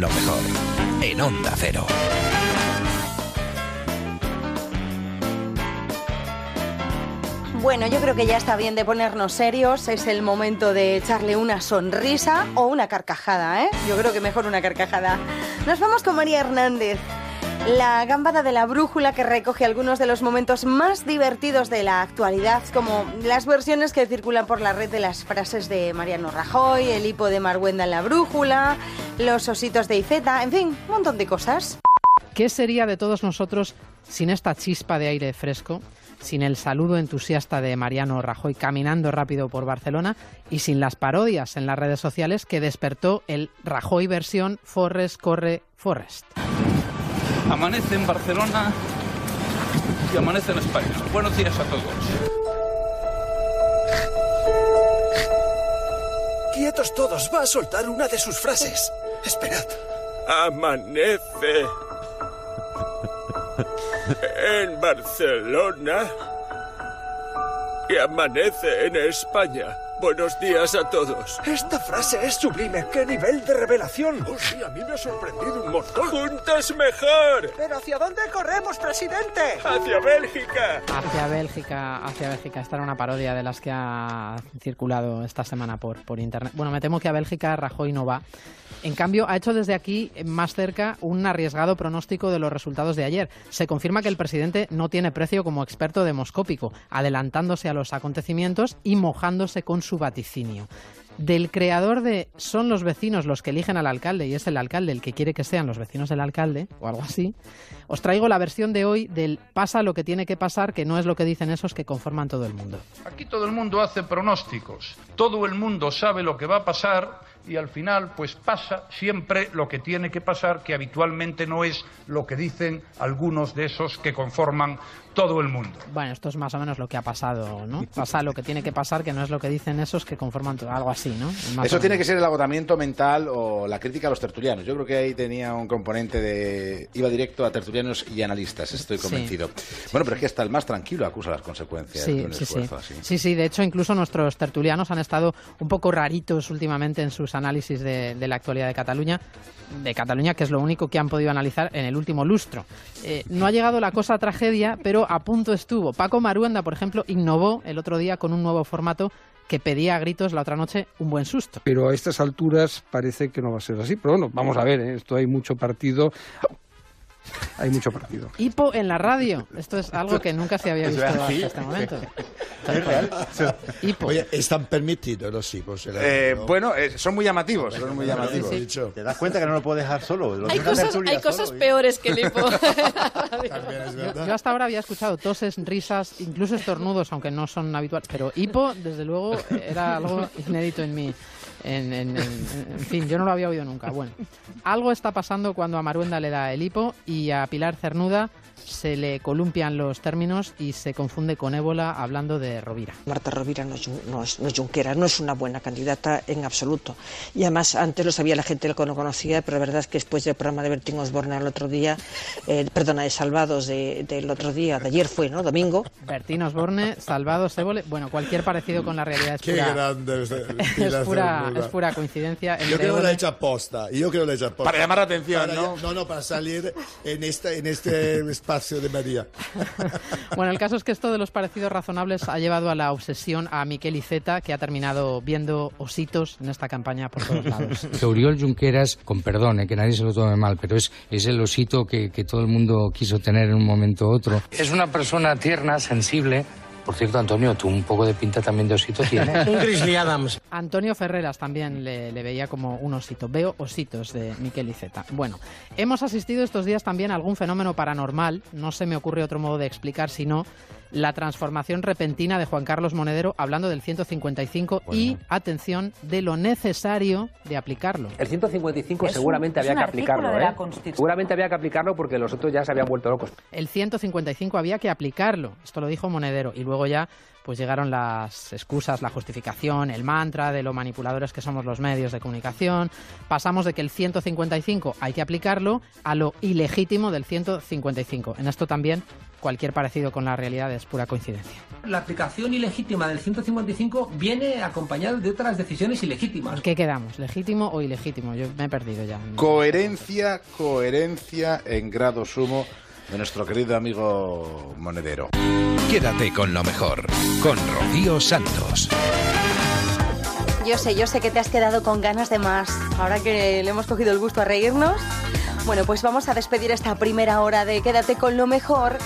Lo mejor en Onda Cero. Bueno, yo creo que ya está bien de ponernos serios. Es el momento de echarle una sonrisa o una carcajada, ¿eh? Yo creo que mejor una carcajada. Nos vamos con María Hernández. La gambada de la brújula que recoge algunos de los momentos más divertidos de la actualidad, como las versiones que circulan por la red de las frases de Mariano Rajoy, el hipo de Marguenda en la brújula, los ositos de Iceta, en fin, un montón de cosas. ¿Qué sería de todos nosotros sin esta chispa de aire fresco? sin el saludo entusiasta de Mariano Rajoy caminando rápido por Barcelona y sin las parodias en las redes sociales que despertó el Rajoy versión Forrest corre Forrest. Amanece en Barcelona y amanece en España. Buenos días a todos. Quietos todos, va a soltar una de sus frases. Esperad. Amanece en Barcelona y amanece en España. Buenos días a todos. Esta frase es sublime. ¡Qué nivel de revelación! Oh, sí, a mí me ha sorprendido un montón. ¡Juntos mejor! ¿Pero hacia dónde corremos, presidente? ¡Hacia Bélgica! Hacia Bélgica, hacia Bélgica. Esta era una parodia de las que ha circulado esta semana por, por internet. Bueno, me temo que a Bélgica Rajoy no va. En cambio, ha hecho desde aquí más cerca un arriesgado pronóstico de los resultados de ayer. Se confirma que el presidente no tiene precio como experto demoscópico, adelantándose a los acontecimientos y mojándose con su vaticinio. Del creador de Son los vecinos los que eligen al alcalde y es el alcalde el que quiere que sean los vecinos del alcalde, o algo así, os traigo la versión de hoy del pasa lo que tiene que pasar, que no es lo que dicen esos que conforman todo el mundo. Aquí todo el mundo hace pronósticos, todo el mundo sabe lo que va a pasar y al final pues pasa siempre lo que tiene que pasar, que habitualmente no es lo que dicen algunos de esos que conforman todo el mundo. Bueno, esto es más o menos lo que ha pasado, ¿no? Pasa lo que tiene que pasar, que no es lo que dicen esos que conforman todo, algo así, ¿no? Eso tiene que ser el agotamiento mental o la crítica a los tertulianos. Yo creo que ahí tenía un componente de... iba directo a tertulianos y analistas, estoy convencido. Bueno, pero es que hasta el más tranquilo acusa las consecuencias sí, de un sí, esfuerzo sí. así. Sí, sí, de hecho incluso nuestros tertulianos han estado un poco raritos últimamente en sus análisis de, de la actualidad de Cataluña, de Cataluña, que es lo único que han podido analizar en el último lustro. Eh, no ha llegado la cosa a tragedia, pero a punto estuvo. Paco Maruenda, por ejemplo, innovó el otro día con un nuevo formato que pedía a gritos la otra noche un buen susto. Pero a estas alturas parece que no va a ser así. Pero bueno, vamos a ver, ¿eh? esto hay mucho partido. Hay mucho partido. Hipo en la radio. Esto es algo que nunca se había ¿Es visto hasta este momento. ¿Es real? Hipo. Oye, están permitidos los hipos. Eh, bueno, eh, son muy llamativos, son muy llamativos. Sí, sí. Te das cuenta que no lo puedo dejar solo. Lo Hay cosas, tertulia hay cosas solo, peores que el hipo. Yo, yo hasta ahora había escuchado toses, risas, incluso estornudos, aunque no son habituales, pero hipo, desde luego, era algo inédito en mí. En, en- fin, yo no lo había oído nunca. Bueno, algo está pasando cuando a Maruenda le da el hipo y a Pilar Cernuda se le columpian los términos y se confunde con ébola hablando de Rovira. Marta Rovira no es, no, es, no es Junqueras, no es una buena candidata en absoluto. Y además, antes lo sabía la gente que no conocía, pero la verdad es que después del programa de Bertín Osborne el otro día, eh, perdona, de Salvados de- del otro día, de ayer fue, ¿no? Domingo. Bertín Osborne, Salvados, Évole, bueno, cualquier parecido con la realidad es Qué pura, grande es, es pura, es pura coincidencia. Yo creo que lo Évole- ha hecho aposta. Yo creo que lo ha hecho aposta. Para llamar la atención, Para ¿no? ya- No, no, para salir en este, en este espacio de María. Bueno, el caso es que esto de los parecidos razonables ha llevado a la obsesión a Miquel Iceta, que ha terminado viendo ositos en esta campaña por todos lados. Que Oriol Junqueras, con perdón, eh, que nadie se lo tome mal, pero es, es el osito que, que todo el mundo quiso tener en un momento u otro. Es una persona tierna, sensible. Por cierto, Antonio, tú un poco de pinta también de osito tienes. Un Grizzly Adams. Antonio Ferreras también le, le veía como un osito. Veo ositos de Miquel Iceta. Bueno, hemos asistido estos días también a algún fenómeno paranormal. No se me ocurre otro modo de explicar sino la transformación repentina de Juan Carlos Monedero hablando del 155 y, atención, de lo necesario de aplicarlo. El 155 Es un- seguramente es había un que aplicarlo, ¿eh? Seguramente había que aplicarlo porque los otros ya se habían vuelto locos. El 155 había que aplicarlo. Esto lo dijo Monedero. Y Luego ya pues llegaron las excusas, la justificación, el mantra de lo manipuladores que somos los medios de comunicación. Pasamos de que el 155 hay que aplicarlo a lo ilegítimo del 155. En esto también cualquier parecido con la realidad es pura coincidencia. La aplicación ilegítima del 155 viene acompañada de otras decisiones ilegítimas. ¿Qué quedamos? ¿Legítimo o ilegítimo? Yo me he perdido ya. Coherencia, coherencia en grado sumo de nuestro querido amigo Monedero. Quédate con lo mejor, con Rocío Santos. Yo sé, yo sé que te has quedado con ganas de más. Ahora que le hemos cogido el gusto a reírnos. Bueno, pues vamos a despedir esta primera hora de Quédate con lo mejor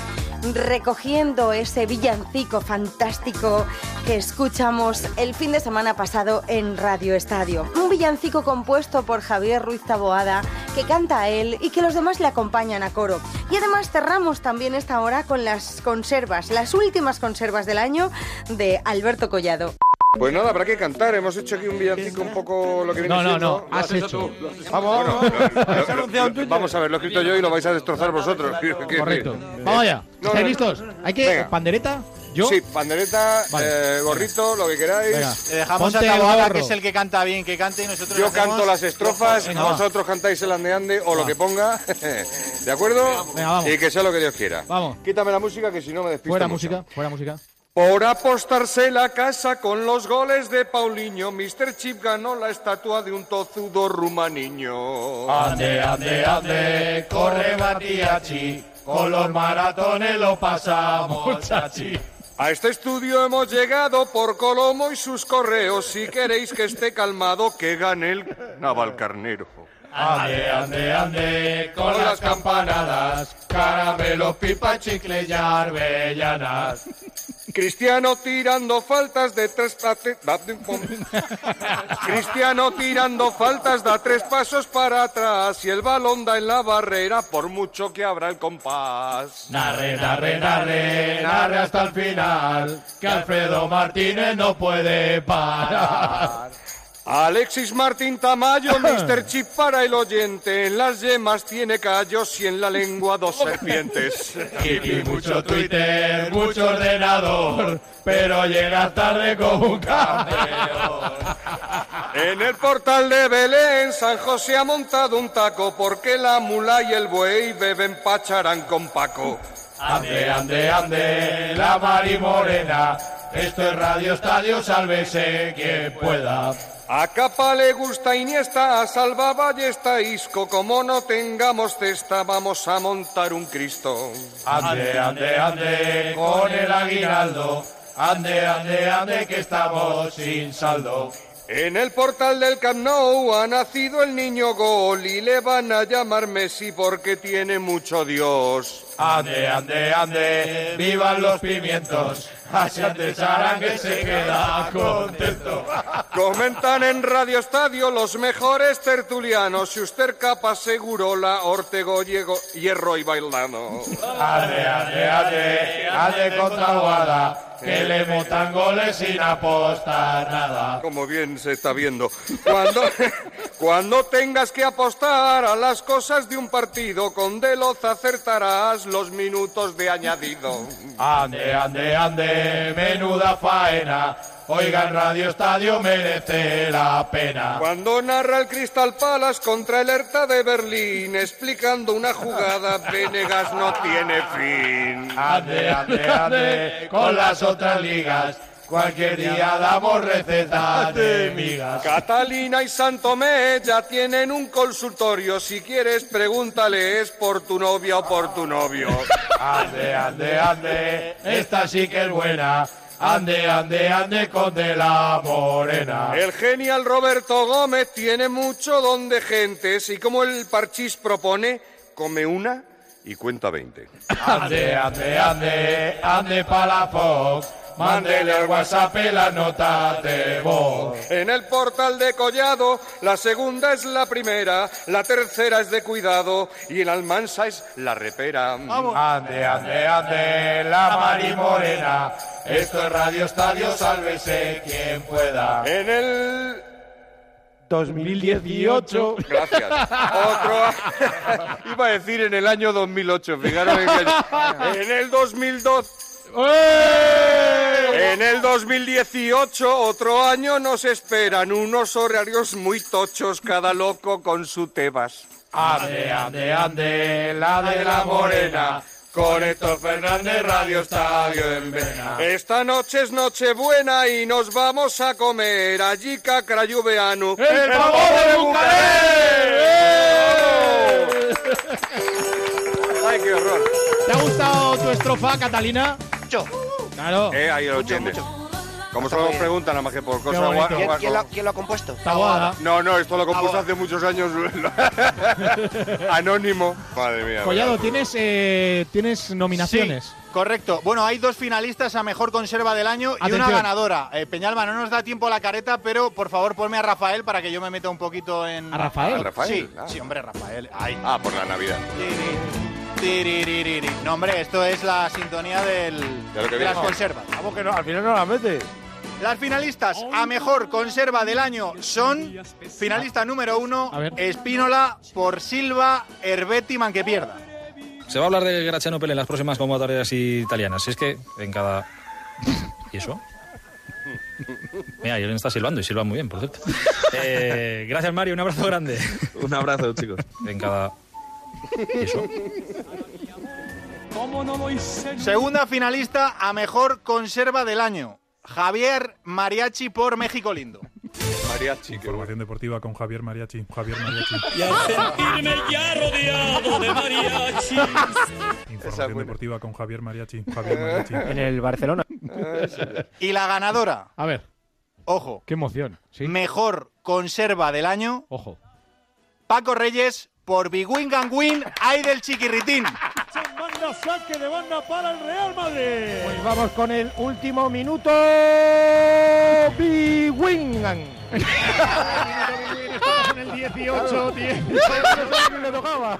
recogiendo ese villancico fantástico que escuchamos el fin de semana pasado en Radio Estadio. Un villancico compuesto por Javier Ruiz Taboada, que canta a él y que los demás le acompañan a coro. Y además cerramos también esta hora con las conservas, las últimas conservas del año de Alberto Collado. Pues nada, habrá que cantar. Hemos hecho aquí un villancico un poco lo que viene No, no, siendo. no, has hecho. Vamos, vamos a ver, lo he escrito yo y lo vais a destrozar vosotros. Correcto. Vamos allá. No, ¿Estáis no, listos? Hay que. Venga. ¿Pandereta? ¿Yo? Sí, pandereta, Vale. eh, gorrito, lo que queráis. Venga. Le dejamos Ponte a el Taboada, gorro. que es el que canta bien, que cante y nosotros Yo hacemos canto las estrofas, Venga, va. vosotros cantáis el andeande o lo que ponga. ¿De acuerdo? Venga, vamos. Y que sea lo que Dios quiera. Vamos. Quítame la música que si no me despisto. Fuera mucho. música, fuera música. Por apostarse la casa con los goles de Paulinho, Mr. Chip ganó la estatua de un tozudo rumaniño. Ande, ande, ande, corre Matiachi, con los maratones lo pasamos, chachi. A este estudio hemos llegado por Colomo y sus correos. Si queréis que esté calmado, que gane el Navalcarnero. Ande, ande, ande, con las campanadas, caramelos, pipa, chicle y arbellanas. Cristiano tirando faltas de tres pom. Cristiano tirando faltas da tres pasos para atrás y el balón da en la barrera por mucho que abra el compás. Narre, narre, narre, narre hasta el final, que Alfredo Martínez no puede parar. Alexis Martín Tamayo, Mr. Chip para el oyente. En las yemas tiene callos y en la lengua dos serpientes. Y mucho Twitter, mucho ordenador, pero llega tarde como un campeón. En el portal de Belén, San José ha montado un taco porque la mula y el buey beben pacharán con Paco. Ande, ande, ande, la Mari Morena, esto es Radio Estadio, sálvese quien pueda. A Capa le gusta Iniesta, a Salva Ballesta Isco. Como no tengamos cesta, vamos a montar un Cristo. Ande, ande, ande, con el aguinaldo, ande, ande, ande, que estamos sin saldo. En el portal del Camp Nou ha nacido el niño gol y le van a llamar Messi porque tiene mucho Dios. Ande, ande, ande, vivan los pimientos, así antes que se queda contento. Comentan en Radio Estadio los mejores tertulianos. Si usted capa seguro la Ortego, Diego, Hierro y Bailano. Ande, ande, ande, ande contra Guada, que le montan goles sin apostar nada. Como bien se está viendo. Cuando, cuando tengas que apostar a las cosas de un partido, con Deloz acertarás los minutos de añadido. Ande, ande, ande, menuda faena. Oigan, Radio Estadio merece la pena. Cuando narra el Crystal Palace contra el Hertha de Berlín, explicando una jugada, Venegas no tiene fin. Ande, ande, ande, con las otras ligas. Cualquier día damos recetas de migas. Catalina y Santomé ya tienen un consultorio. Si quieres, pregúntales por tu novia o por tu novio. Ande, ande, ande, esta sí que es buena. Ande, ande, ande con de la morena. El genial Roberto Gómez tiene mucho don de gentes y como el parchís propone, come una y cuenta veinte. Ande, ande, ande, ande pa' la Fox. Mándele al WhatsApp la nota de voz. En el portal de Collado, la segunda es la primera, la tercera es de cuidado y en Almansa es la repera. Ande, ande, ande, la Mari Morena. Esto es Radio Estadio, sálvese quien pueda. En el 2018. Gracias. Otro. Iba a decir en el año 2008, fijaros en, año. en el 2012. ¡Eh! En el 2018, otro año, nos esperan unos horarios muy tochos, cada loco con su tebas. Ande, ande, ande, la de la morena. Con Héctor Fernández, Radio Estadio en Vena. Esta noche es Nochebuena y nos vamos a comer allí Cacrayubeanu. ¡El pavo de ¡Ay, qué horror! ¿Te ha gustado tu estrofa, Catalina? Mucho. Claro. Eh, ahí lo entiendes. Como solo nos preguntan, nada más que por cosas bonito. guay- ¿Quién, lo, quién lo ha compuesto? Taboada. No, no, esto lo compuso Taboada. hace muchos años. Anónimo. Madre mía. Collado, ¿verdad? ¿tienes, eh, ¿tienes nominaciones? Sí, correcto. Bueno, hay dos finalistas a mejor conserva del año y Atención. una ganadora. Eh, Peñalba, no nos da tiempo la careta, pero por favor ponme a Rafael para que yo me meta un poquito en. ¿A Rafael? ¿A Rafael? Sí, Ah. sí, hombre, Rafael. Ay. Ah, por la Navidad. Tiriririri. No, hombre, esto es la sintonía del, De que las conservas. Vamos que no, al final no la mete. Las finalistas a mejor conserva del año son finalista número uno. Espínola por Silva, Herbetti, Manquepierda. Se va a hablar de Graziano Pelle en las próximas convocatorias italianas. Si es que en cada... ¿Y eso? Mira, y él está silbando y silba muy bien, por cierto. Eh, gracias, Mario. Un abrazo grande. Un abrazo, chicos. En cada... Segunda finalista a mejor conserva del año. Javier Mariachi por México Lindo. Mariachi. Información deportiva con Javier Mariachi. Javier Mariachi. Y al sentirme ya rodeado de mariachis. Información deportiva con Javier Mariachi. Javier Mariachi. En el Barcelona. Y la ganadora, A ver, ojo, Qué emoción. Sí. mejor conserva del año, ojo. Paco Reyes por Biguin Ganguin, ay del Chiquirritín. Manda saque de banda para el Real Madrid. Pues vamos con el último minuto. Biwingan. Estamos en el 18, 10. le tocaba.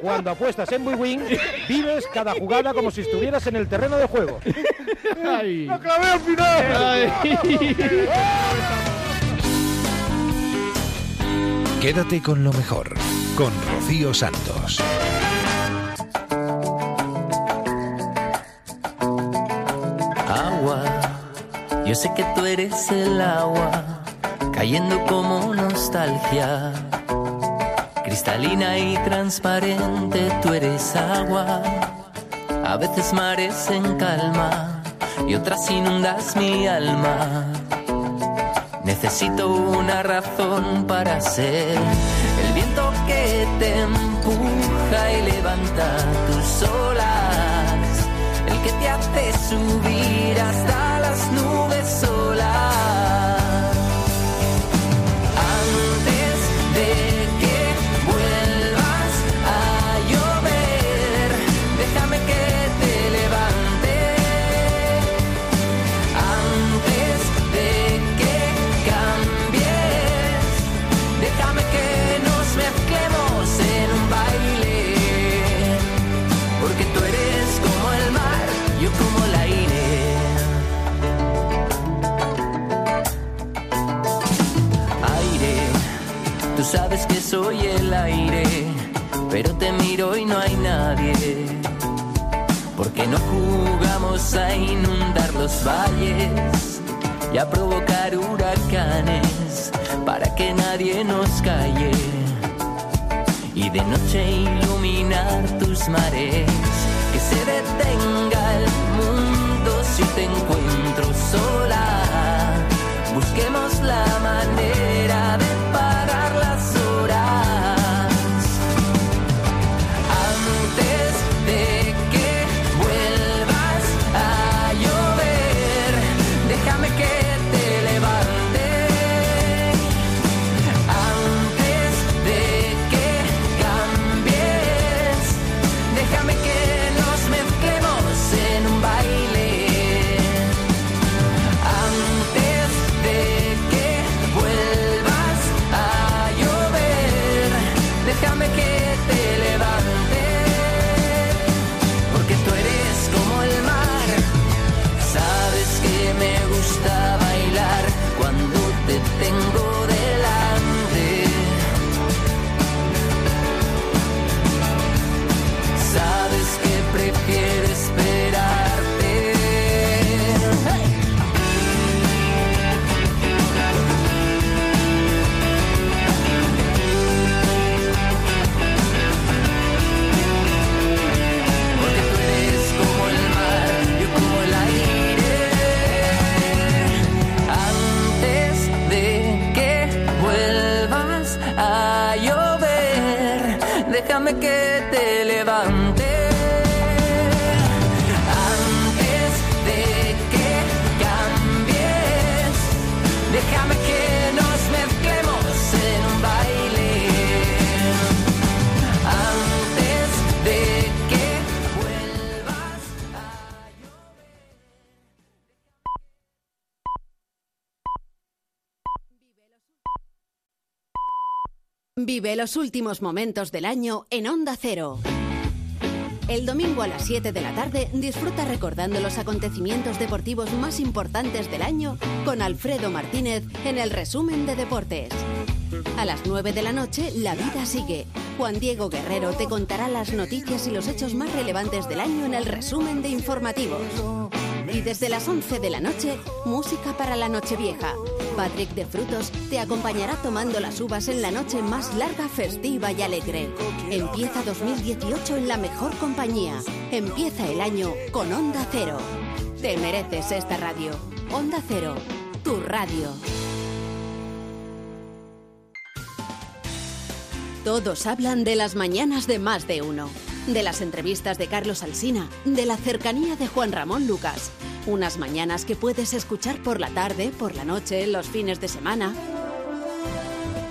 Cuando apuestas en Biwin, vives cada jugada como si estuvieras en el terreno de juego. Ay. ¡Lo clavé al final! Quédate con lo mejor, con Rocío Santos. Agua, yo sé que tú eres el agua, cayendo como nostalgia. Cristalina y transparente, tú eres agua. A veces mares en calma y otras inundas mi alma. Necesito una razón para ser el viento que te empuja y levanta tus olas, el que te hace subir hasta las nubes solas. Sabes que soy el aire, pero te miro y no hay nadie. Porque no jugamos a inundar los valles y a provocar huracanes para que nadie nos calle. Y de noche iluminar tus mares, que se detenga el mundo si te encuentro sola. Busquemos la manera Vive los últimos momentos del año en Onda Cero. El domingo a las 7 de la tarde disfruta recordando los acontecimientos deportivos más importantes del año con Alfredo Martínez en el resumen de deportes. A las 9 de la noche, La vida sigue. Juan Diego Guerrero te contará las noticias y los hechos más relevantes del año en el resumen de informativos. Y desde las 11 de la noche, música para la Nochevieja. Patrick de Frutos te acompañará tomando las uvas en la noche más larga, festiva y alegre. Empieza 2018 en la mejor compañía. Empieza el año con Onda Cero. Te mereces esta radio. Onda Cero, tu radio. Todos hablan de las mañanas de más de uno. De las entrevistas de Carlos Alsina, de la cercanía de Juan Ramón Lucas. Unas mañanas que puedes escuchar por la tarde, por la noche, los fines de semana.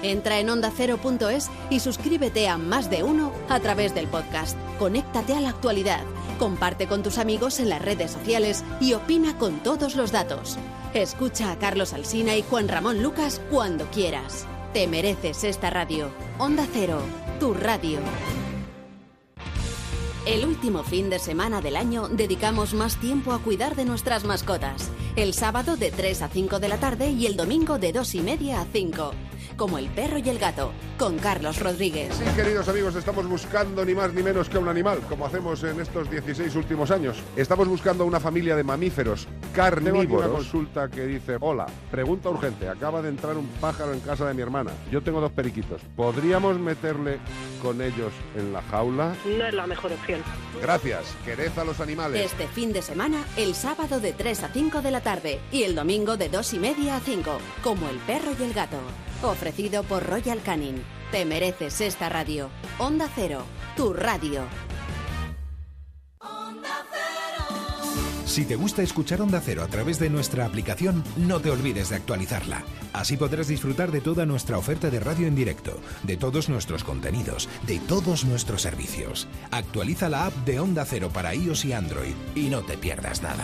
Entra en ondacero.es y suscríbete a Más de Uno a través del podcast. Conéctate a la actualidad, comparte con tus amigos en las redes sociales y opina con todos los datos. Escucha a Carlos Alsina y Juan Ramón Lucas cuando quieras. Te mereces esta radio. Onda Cero, tu radio. El último fin de semana del año dedicamos más tiempo a cuidar de nuestras mascotas. El sábado de 3 a 5 de la tarde y el domingo de 2 y media a 5. Como el perro y el gato, con Carlos Rodríguez. Sí, queridos amigos, estamos buscando ni más ni menos que un animal, como hacemos en estos 16 últimos años. Estamos buscando una familia de mamíferos carnívoros. Tengo aquí una consulta que dice, hola, pregunta urgente, acaba de entrar un pájaro en casa de mi hermana. Yo tengo dos periquitos. ¿Podríamos meterle con ellos en la jaula? No es la mejor opción. Gracias, quered a los animales. Este fin de semana, el sábado de 3 a 5 de la tarde y el domingo de 2 y media a 5, como el perro y el gato. Ofrecido por Royal Canin. Te mereces esta radio. Onda Cero, tu radio. Si te gusta escuchar Onda Cero a través de nuestra aplicación, no te olvides de actualizarla. Así podrás disfrutar de toda nuestra oferta de radio en directo, de todos nuestros contenidos, de todos nuestros servicios. Actualiza la app de Onda Cero para iOS y Android y no te pierdas nada.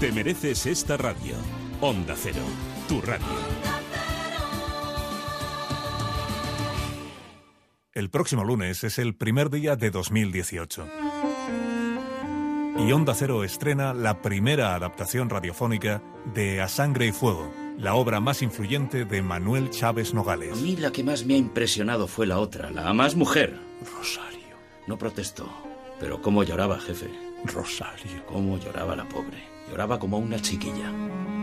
Te mereces esta radio. Onda Cero, tu radio. El próximo lunes es el primer día de 2018. Y Onda Cero estrena la primera adaptación radiofónica de A Sangre y Fuego, la obra más influyente de Manuel Chávez Nogales. A mí la que más me ha impresionado fue la otra, la más mujer. Rosario. No protestó, pero cómo lloraba, jefe. Rosario. Cómo lloraba la pobre. Lloraba como una chiquilla.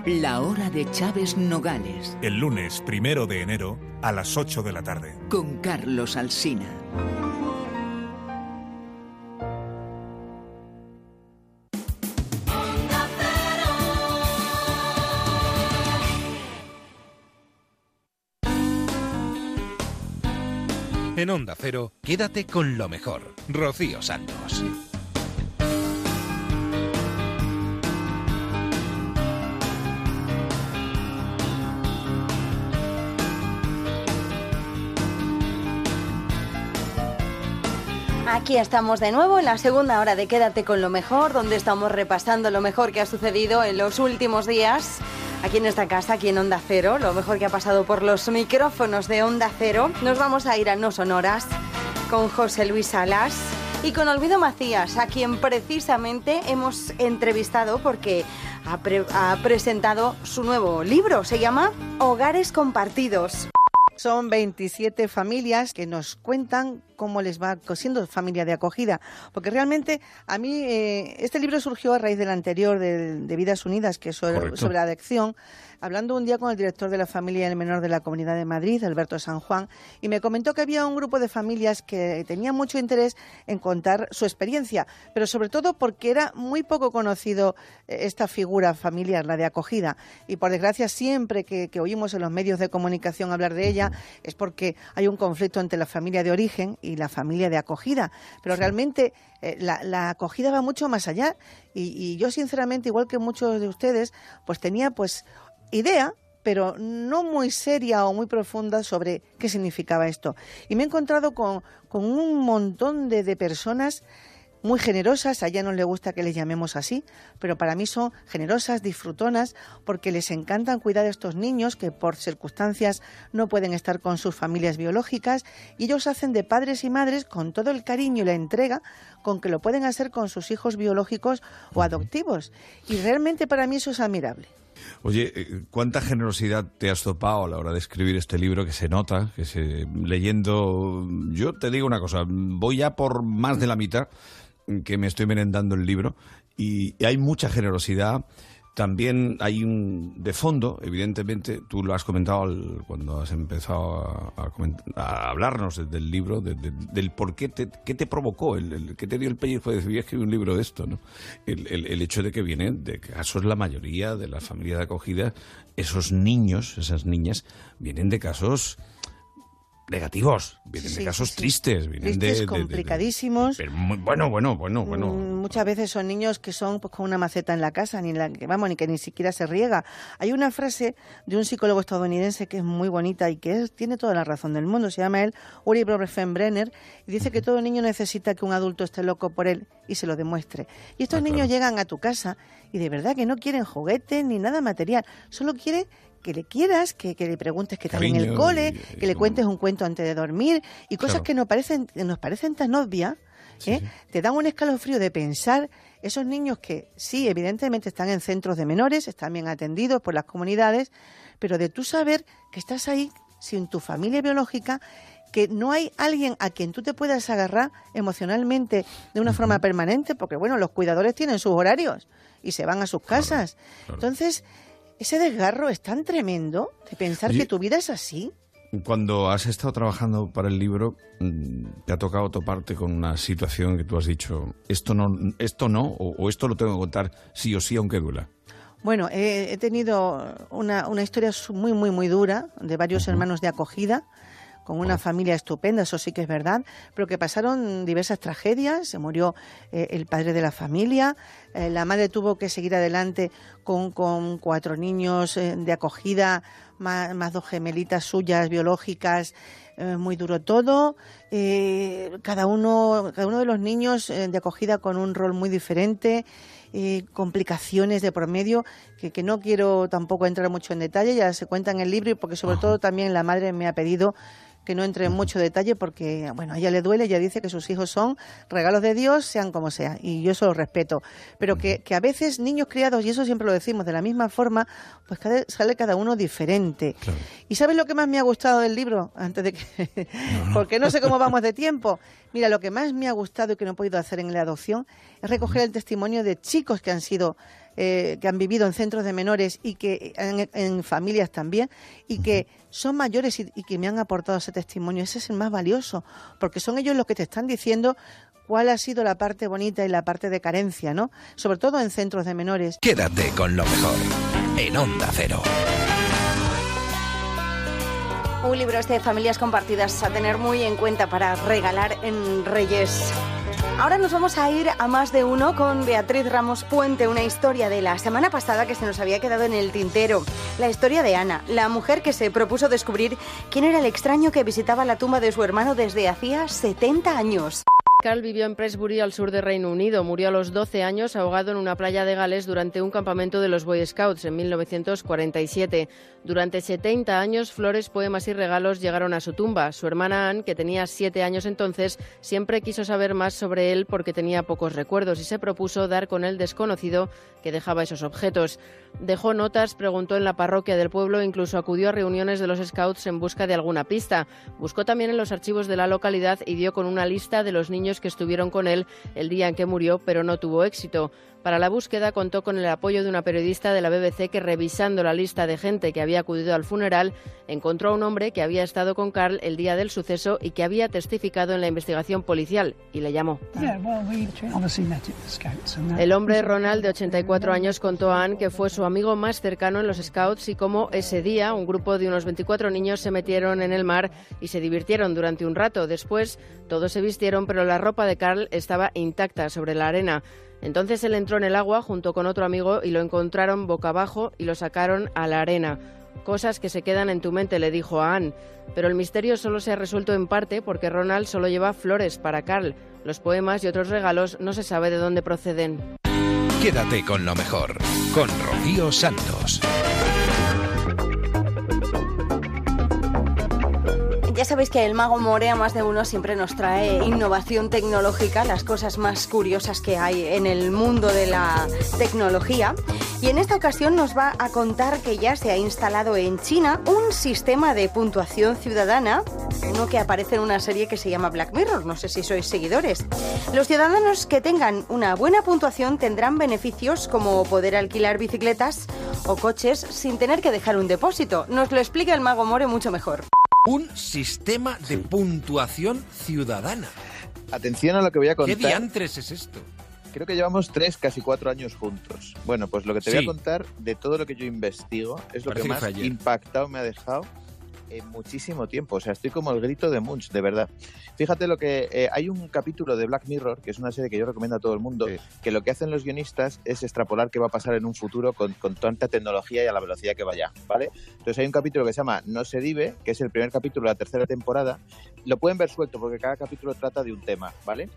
La hora de Chávez Nogales. El lunes primero de enero a las 8 de la tarde. Con Carlos Alsina. En Onda Cero, quédate con lo mejor. Rocío Santos. Aquí estamos de nuevo en la segunda hora de Quédate con lo mejor, donde estamos repasando lo mejor que ha sucedido en los últimos días aquí en esta casa, aquí en Onda Cero, lo mejor que ha pasado por los micrófonos de Onda Cero. Nos vamos a ir a No Sonoras con José Luis Salas y con Olvido Macías, a quien precisamente hemos entrevistado porque ha presentado su nuevo libro. Se llama Hogares Compartidos. Son 27 familias que nos cuentan cómo les va siendo familia de acogida. Porque realmente a mí eh, este libro surgió a raíz del anterior, de, de Vidas Unidas, que es sobre, sobre la adicción, hablando un día con el director de la familia del menor de la Comunidad de Madrid, Alberto San Juan, y me comentó que había un grupo de familias que tenían mucho interés en contar su experiencia, pero sobre todo porque era muy poco conocido eh, esta figura familiar, la de acogida. Y por desgracia, siempre que, que oímos en los medios de comunicación hablar de ella, es porque hay un conflicto entre la familia de origen y y la familia de acogida. Pero realmente eh, la, la acogida va mucho más allá. Y, y yo, sinceramente, igual que muchos de ustedes, pues tenía pues idea, pero no muy seria o muy profunda sobre qué significaba esto. Y me he encontrado con, con un montón de, de personas muy generosas, a ella no le gusta que les llamemos así, pero para mí son generosas, disfrutonas, porque les encantan cuidar a estos niños que por circunstancias no pueden estar con sus familias biológicas y ellos hacen de padres y madres con todo el cariño y la entrega con que lo pueden hacer con sus hijos biológicos o adoptivos. Y realmente para mí eso es admirable. Oye, eh, ¿cuánta generosidad te has topado a la hora de escribir este libro que se nota, que se leyendo... Yo te digo una cosa, voy ya por más de la mitad que me estoy merendando el libro y, y hay mucha generosidad. También hay un de fondo, evidentemente, tú lo has comentado cuando has empezado a, a hablarnos de- del libro, de- de- del por qué te, qué te provocó, el, el- qué te dio el pellizco de decir, voy a escribir un libro de esto, ¿no? El, el- el hecho de que vienen, de casos, la mayoría de las familias de acogida, esos niños, esas niñas, vienen de casos negativos, vienen Sí, de casos sí, sí. tristes, vienen de- Tristes, de, de- de- complicadísimos. pero muy- bueno, bueno, bueno, bueno. Mm, Muchas veces son niños que son pues con una maceta en la casa, ni la que vamos, ni que ni siquiera se riega. Hay una frase de un psicólogo estadounidense que es muy bonita y que es- tiene toda la razón del mundo. Se llama él Uri Brenner y dice que todo niño necesita que un adulto esté loco por él y se lo demuestre. Y estos niños llegan a tu casa y de verdad que no quieren juguetes ni nada material, solo quieren que le quieras, que, que le preguntes qué tal en el cole, y- que le cuentes un cuento antes de dormir y cosas Claro. que nos parecen, nos parecen tan obvias, ¿eh? te dan un escalofrío de pensar esos niños que sí, evidentemente están en centros de menores, están bien atendidos por las comunidades, pero de tú saber que estás ahí sin tu familia biológica, que no hay alguien a quien tú te puedas agarrar emocionalmente de una forma permanente, porque bueno, los cuidadores tienen sus horarios y se van a sus casas. Entonces, ese desgarro es tan tremendo de pensar Oye, que tu vida es así. Cuando has estado trabajando para el libro, mm, te ha tocado toparte con una situación que tú has dicho, esto no, esto no, o, o esto lo tengo que contar sí o sí, aunque duela. Bueno, he, he tenido una, una historia muy, muy, muy dura de varios hermanos de acogida, con una familia estupenda, eso sí que es verdad, pero que pasaron diversas tragedias. Se murió eh, el padre de la familia, eh, la madre tuvo que seguir adelante con, con cuatro niños eh, de acogida, más, más dos gemelitas suyas biológicas, muy duro todo. Cada, uno, cada uno de los niños de acogida con un rol muy diferente. eh, complicaciones de por medio que, que no quiero tampoco entrar mucho en detalle, ya se cuenta en el libro y porque sobre todo también la madre me ha pedido que no entre en mucho detalle porque, bueno, a ella le duele, ella dice que sus hijos son regalos de Dios, sean como sean, y yo eso lo respeto. Pero que, que a veces niños criados, y eso siempre lo decimos de la misma forma, pues cada- sale cada uno diferente. ¿Y sabes lo que más me ha gustado del libro? Antes de que... porque no sé cómo vamos de tiempo. Mira, lo que más me ha gustado y que no he podido hacer en la adopción es recoger el testimonio de chicos que han sido eh, que han vivido en centros de menores y que en, en familias también y que son mayores y, y que me han aportado ese testimonio. Ese es el más valioso, porque son ellos los que te están diciendo cuál ha sido la parte bonita y la parte de carencia, ¿no? Sobre todo en centros de menores. Quédate con lo mejor en Onda Cero. Un libro este de familias compartidas a tener muy en cuenta para regalar en Reyes. Ahora nos vamos a ir a más de uno con Beatriz Ramos Puente, una historia de la semana pasada que se nos había quedado en el tintero. La historia de Ana, la mujer que se propuso descubrir quién era el extraño que visitaba la tumba de su hermano desde hacía 70 años. Carl vivió en Presbury, al sur de Reino Unido. Murió a los 12 años ahogado en una playa de Gales durante un campamento de los Boy Scouts en 1947. Durante 70 años, flores, poemas y regalos llegaron a su tumba. Su hermana Anne, que tenía 7 años entonces, siempre quiso saber más sobre él porque tenía pocos recuerdos y se propuso dar con el desconocido que dejaba esos objetos. Dejó notas, preguntó en la parroquia del pueblo e incluso acudió a reuniones de los Scouts en busca de alguna pista. Buscó también en los archivos de la localidad y dio con una lista de los niños años que estuvieron con él el día en que murió, pero no tuvo éxito. Para la búsqueda contó con el apoyo de una periodista de la BBC que, revisando la lista de gente que había acudido al funeral, encontró a un hombre que había estado con Carl el día del suceso y que había testificado en la investigación policial y le llamó. El hombre Ronald, de 84 años, contó a Anne que fue su amigo más cercano en los Scouts y cómo ese día un grupo de unos 24 niños se metieron en el mar y se divirtieron durante un rato. Después todos se vistieron, pero la ropa de Carl estaba intacta sobre la arena. Entonces él entró en el agua junto con otro amigo y lo encontraron boca abajo y lo sacaron a la arena. Cosas que se quedan en tu mente, le dijo a Anne. Pero el misterio solo se ha resuelto en parte porque Ronald solo lleva flores para Carl. Los poemas y otros regalos no se sabe de dónde proceden. Quédate con lo mejor, con Rocío Santos. Ya sabéis que el mago More a más de uno siempre nos trae innovación tecnológica, las cosas más curiosas que hay en el mundo de la tecnología. Y en esta ocasión nos va a contar que ya se ha instalado en China un sistema de puntuación ciudadana, uno que aparece en una serie que se llama Black Mirror, no sé si sois seguidores. Los ciudadanos que tengan una buena puntuación tendrán beneficios como poder alquilar bicicletas o coches sin tener que dejar un depósito. Nos lo explica el mago More mucho mejor. Un sistema de puntuación ciudadana. Atención a lo que voy a contar. ¿Qué diantres es esto? Creo que llevamos tres, casi cuatro años juntos. Bueno, pues lo que te voy a contar de todo lo que yo investigo es lo Parece que que más impactado me ha dejado en muchísimo tiempo. O sea, estoy como el grito de Munch, de verdad. Fíjate lo que eh, hay un capítulo de Black Mirror, que es una serie que yo recomiendo a todo el mundo, que lo que hacen los guionistas es extrapolar qué va a pasar en un futuro con, con tanta tecnología y a la velocidad que vaya, ¿vale? Entonces hay un capítulo que se llama No se dive, que es el primer capítulo de la tercera temporada. Lo pueden ver suelto porque cada capítulo trata de un tema, ¿vale?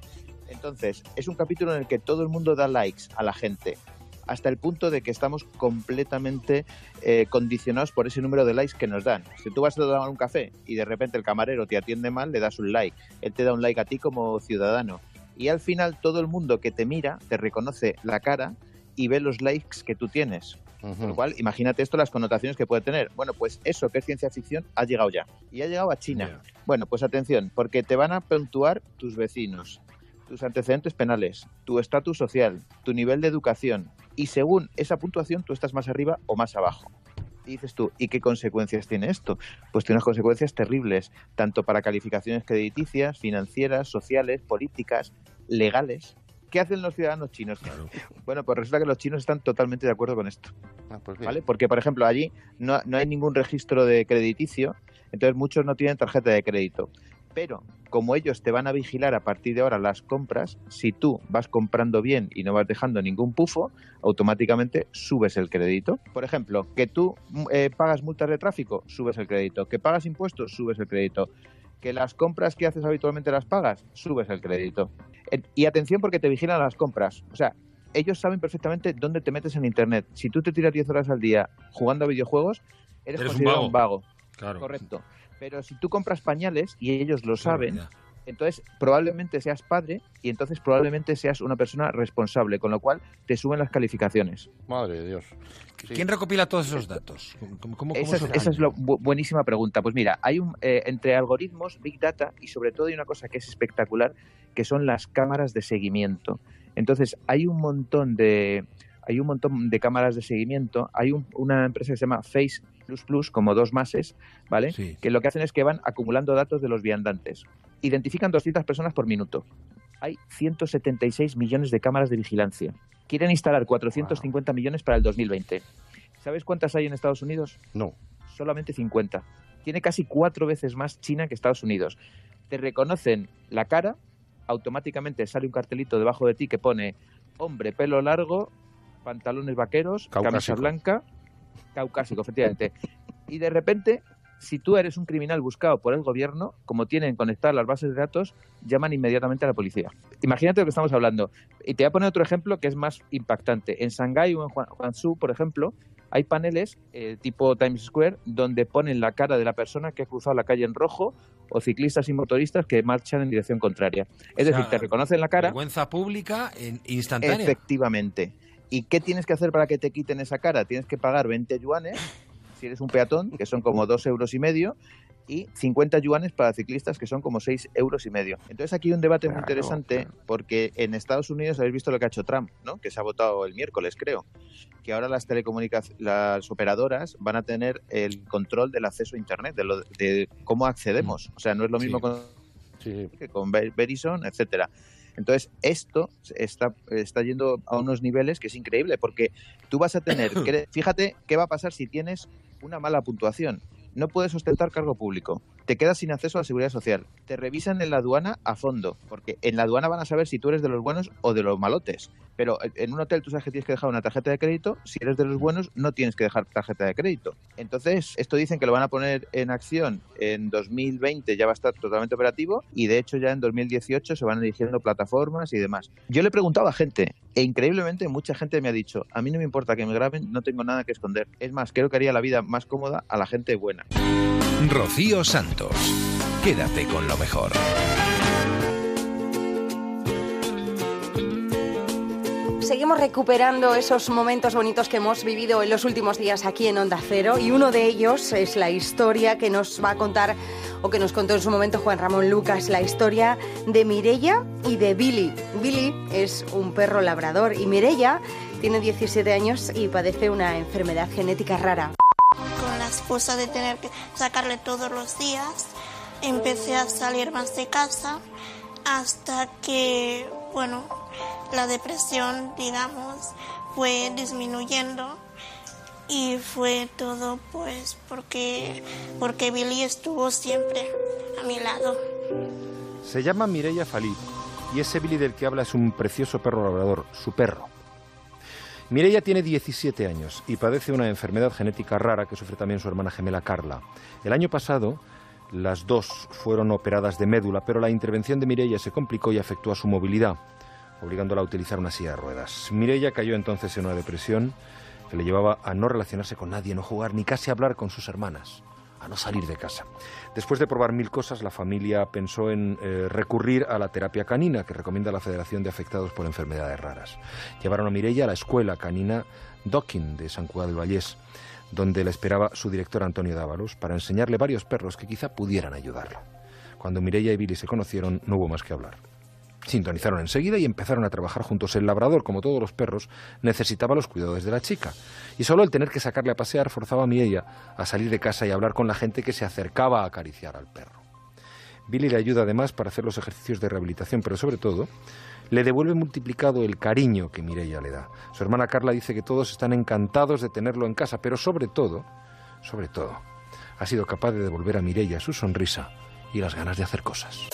Entonces, es un capítulo en el que todo el mundo da likes a la gente, hasta el punto de que estamos completamente eh, condicionados por ese número de likes que nos dan. Si tú vas a tomar un café y de repente el camarero te atiende mal, le das un like. Él te da un like a ti como ciudadano. Y al final todo el mundo que te mira te reconoce la cara y ve los likes que tú tienes. Lo cual, imagínate esto, las connotaciones que puede tener. Bueno, pues eso que es ciencia ficción ha llegado ya. Y ha llegado a China. Bueno, pues atención, porque te van a puntuar tus vecinos, tus antecedentes penales, tu estatus social, tu nivel de educación. Y según esa puntuación, tú estás más arriba o más abajo. Y dices tú, ¿y qué consecuencias tiene esto? Pues tiene unas consecuencias terribles, tanto para calificaciones crediticias, financieras, sociales, políticas, legales. ¿Qué hacen los ciudadanos chinos? Bueno, pues resulta que los chinos están totalmente de acuerdo con esto. ¿vale? Porque, por ejemplo, allí no, no hay ningún registro de crediticio, entonces muchos no tienen tarjeta de crédito. Pero como ellos te van a vigilar a partir de ahora las compras, si tú vas comprando bien y no vas dejando ningún pufo, automáticamente subes el crédito. Por ejemplo, que tú eh, pagas multas de tráfico, subes el crédito. Que pagas impuestos, subes el crédito. Que las compras que haces habitualmente las pagas, subes el crédito. Y atención porque te vigilan las compras. O sea, ellos saben perfectamente dónde te metes en Internet. Si tú te tiras 10 horas al día jugando a videojuegos, eres, Eres un considerado un vago. vago. Claro. Correcto. Pero si tú compras pañales y ellos lo saben, entonces probablemente seas padre y entonces probablemente seas una persona responsable, con lo cual te suben las calificaciones. Madre de Dios. ¿Quién recopila todos esos datos? ¿Cómo, cómo- cómo Esa es, esa es la bu- buenísima pregunta. Pues mira, hay un eh, entre algoritmos, big data y sobre todo hay una cosa que es espectacular, que son las cámaras de seguimiento. Entonces hay un montón de hay un montón de cámaras de seguimiento. Hay un- una empresa que se llama Face como dos mases, ¿vale? Que lo que hacen es que van acumulando datos de los viandantes. Identifican 200 personas por minuto. Hay 176 millones de cámaras de vigilancia. Quieren instalar 450 millones para el 2020. ¿Sabes cuántas hay en Estados Unidos? No. Solamente 50. Tiene casi cuatro veces más China que Estados Unidos. Te reconocen la cara, automáticamente sale un cartelito debajo de ti que pone hombre, pelo largo, pantalones vaqueros, camisa blanca, caucásico, efectivamente. Y de repente, si tú eres un criminal buscado por el gobierno, como tienen conectadas las bases de datos, llaman inmediatamente a la policía. Imagínate lo que estamos hablando. Y te voy a poner otro ejemplo que es más impactante. En Shanghái o en Guangzhou, por ejemplo, hay paneles eh, tipo Times Square donde ponen la cara de la persona que ha cruzado la calle en rojo o ciclistas y motoristas que marchan en dirección contraria. Es O sea, decir, te reconocen la cara. Vergüenza pública en instantánea. Efectivamente. ¿Y qué tienes que hacer para que te quiten esa cara? Tienes que pagar 20 yuanes, si eres un peatón, que son como dos euros y medio, y 50 yuanes para ciclistas, que son como 6 euros y medio. Entonces aquí hay un debate muy Claro, interesante porque en Estados Unidos habéis visto lo que ha hecho Trump, ¿no? que se ha votado el miércoles, creo, que ahora las telecomunicaciones, las operadoras van a tener el control del acceso a Internet, de, lo- de cómo accedemos. O sea, no es lo mismo con, que con Ver- Verizon, etcétera. Entonces, esto está, está yendo a unos niveles que es increíble, porque tú vas a tener, que, fíjate qué va a pasar si tienes una mala puntuación. No puedes ostentar cargo público, te quedas sin acceso a la seguridad social, te revisan en la aduana a fondo, porque en la aduana van a saber si tú eres de los buenos o de los malotes. Pero en un hotel tú sabes que tienes que dejar una tarjeta de crédito, si eres de los buenos no tienes que dejar tarjeta de crédito. Entonces, esto dicen que lo van a poner en acción en 2020, ya va a estar totalmente operativo y de hecho ya en 2018 se van eligiendo plataformas y demás. Yo le preguntaba a gente e increíblemente mucha gente me ha dicho, a mí no me importa que me graben, no tengo nada que esconder. Es más, creo que haría la vida más cómoda a la gente buena. Rocío Santos. Quédate con lo mejor. Seguimos recuperando esos momentos bonitos que hemos vivido en los últimos días aquí en Onda Cero y uno de ellos es la historia que nos va a contar o que nos contó en su momento Juan Ramón Lucas, la historia de Mirella y de Billy. Billy es un perro labrador y Mirella tiene 17 años y padece una enfermedad genética rara. Excusa de tener que sacarle todos los días, empecé a salir más de casa hasta que, bueno, la depresión, digamos, fue disminuyendo y fue todo pues porque, porque Billy estuvo siempre a mi lado. Se llama Mireia Falí y ese Billy del que habla es un precioso perro labrador, su perro. Mireia tiene 17 años y padece una enfermedad genética rara que sufre también su hermana gemela Carla. El año pasado las dos fueron operadas de médula, pero la intervención de Mireia se complicó y afectó a su movilidad, obligándola a utilizar una silla de ruedas. Mireia cayó entonces en una depresión que le llevaba a no relacionarse con nadie, no jugar ni casi hablar con sus hermanas, a no salir de casa. Después de probar mil cosas, la familia pensó en eh, recurrir a la terapia canina que recomienda la Federación de Afectados por Enfermedades Raras. Llevaron a Mireia a la escuela canina Docking de San Cugat del Vallés, donde la esperaba su director Antonio Dávalos para enseñarle varios perros que quizá pudieran ayudarla. Cuando Mireia y Billy se conocieron, no hubo más que hablar. Sintonizaron enseguida y empezaron a trabajar juntos. El labrador, como todos los perros, necesitaba los cuidados de la chica. Y solo el tener que sacarle a pasear forzaba a Mireia a salir de casa y hablar con la gente que se acercaba a acariciar al perro. Billy le ayuda además para hacer los ejercicios de rehabilitación, pero sobre todo le devuelve multiplicado el cariño que Mireia le da. Su hermana Carla dice que todos están encantados de tenerlo en casa, pero sobre todo, sobre todo, ha sido capaz de devolver a Mireia su sonrisa y las ganas de hacer cosas.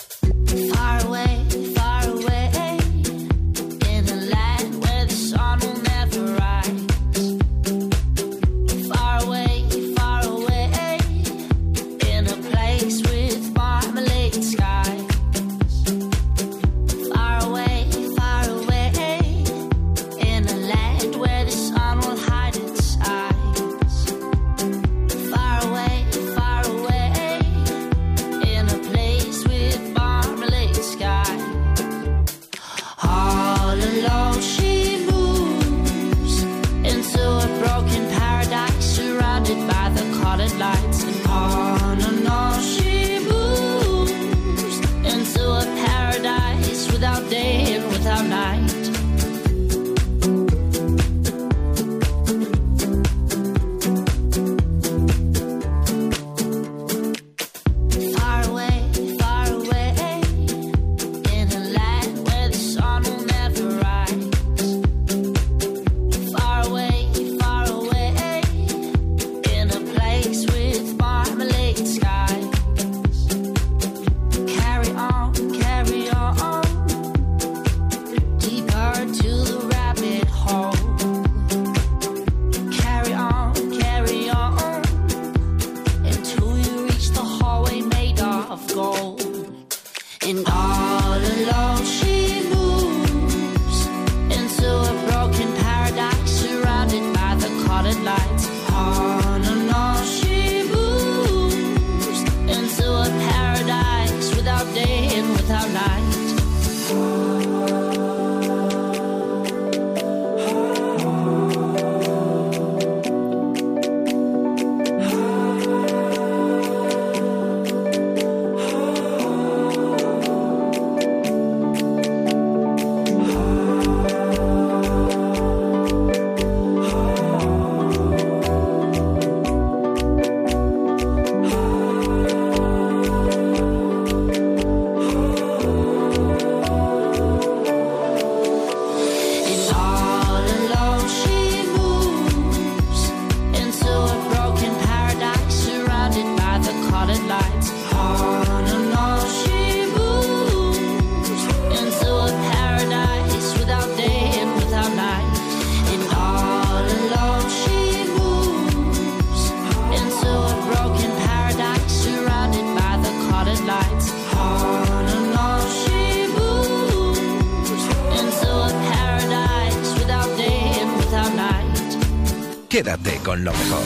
Quédate con lo mejor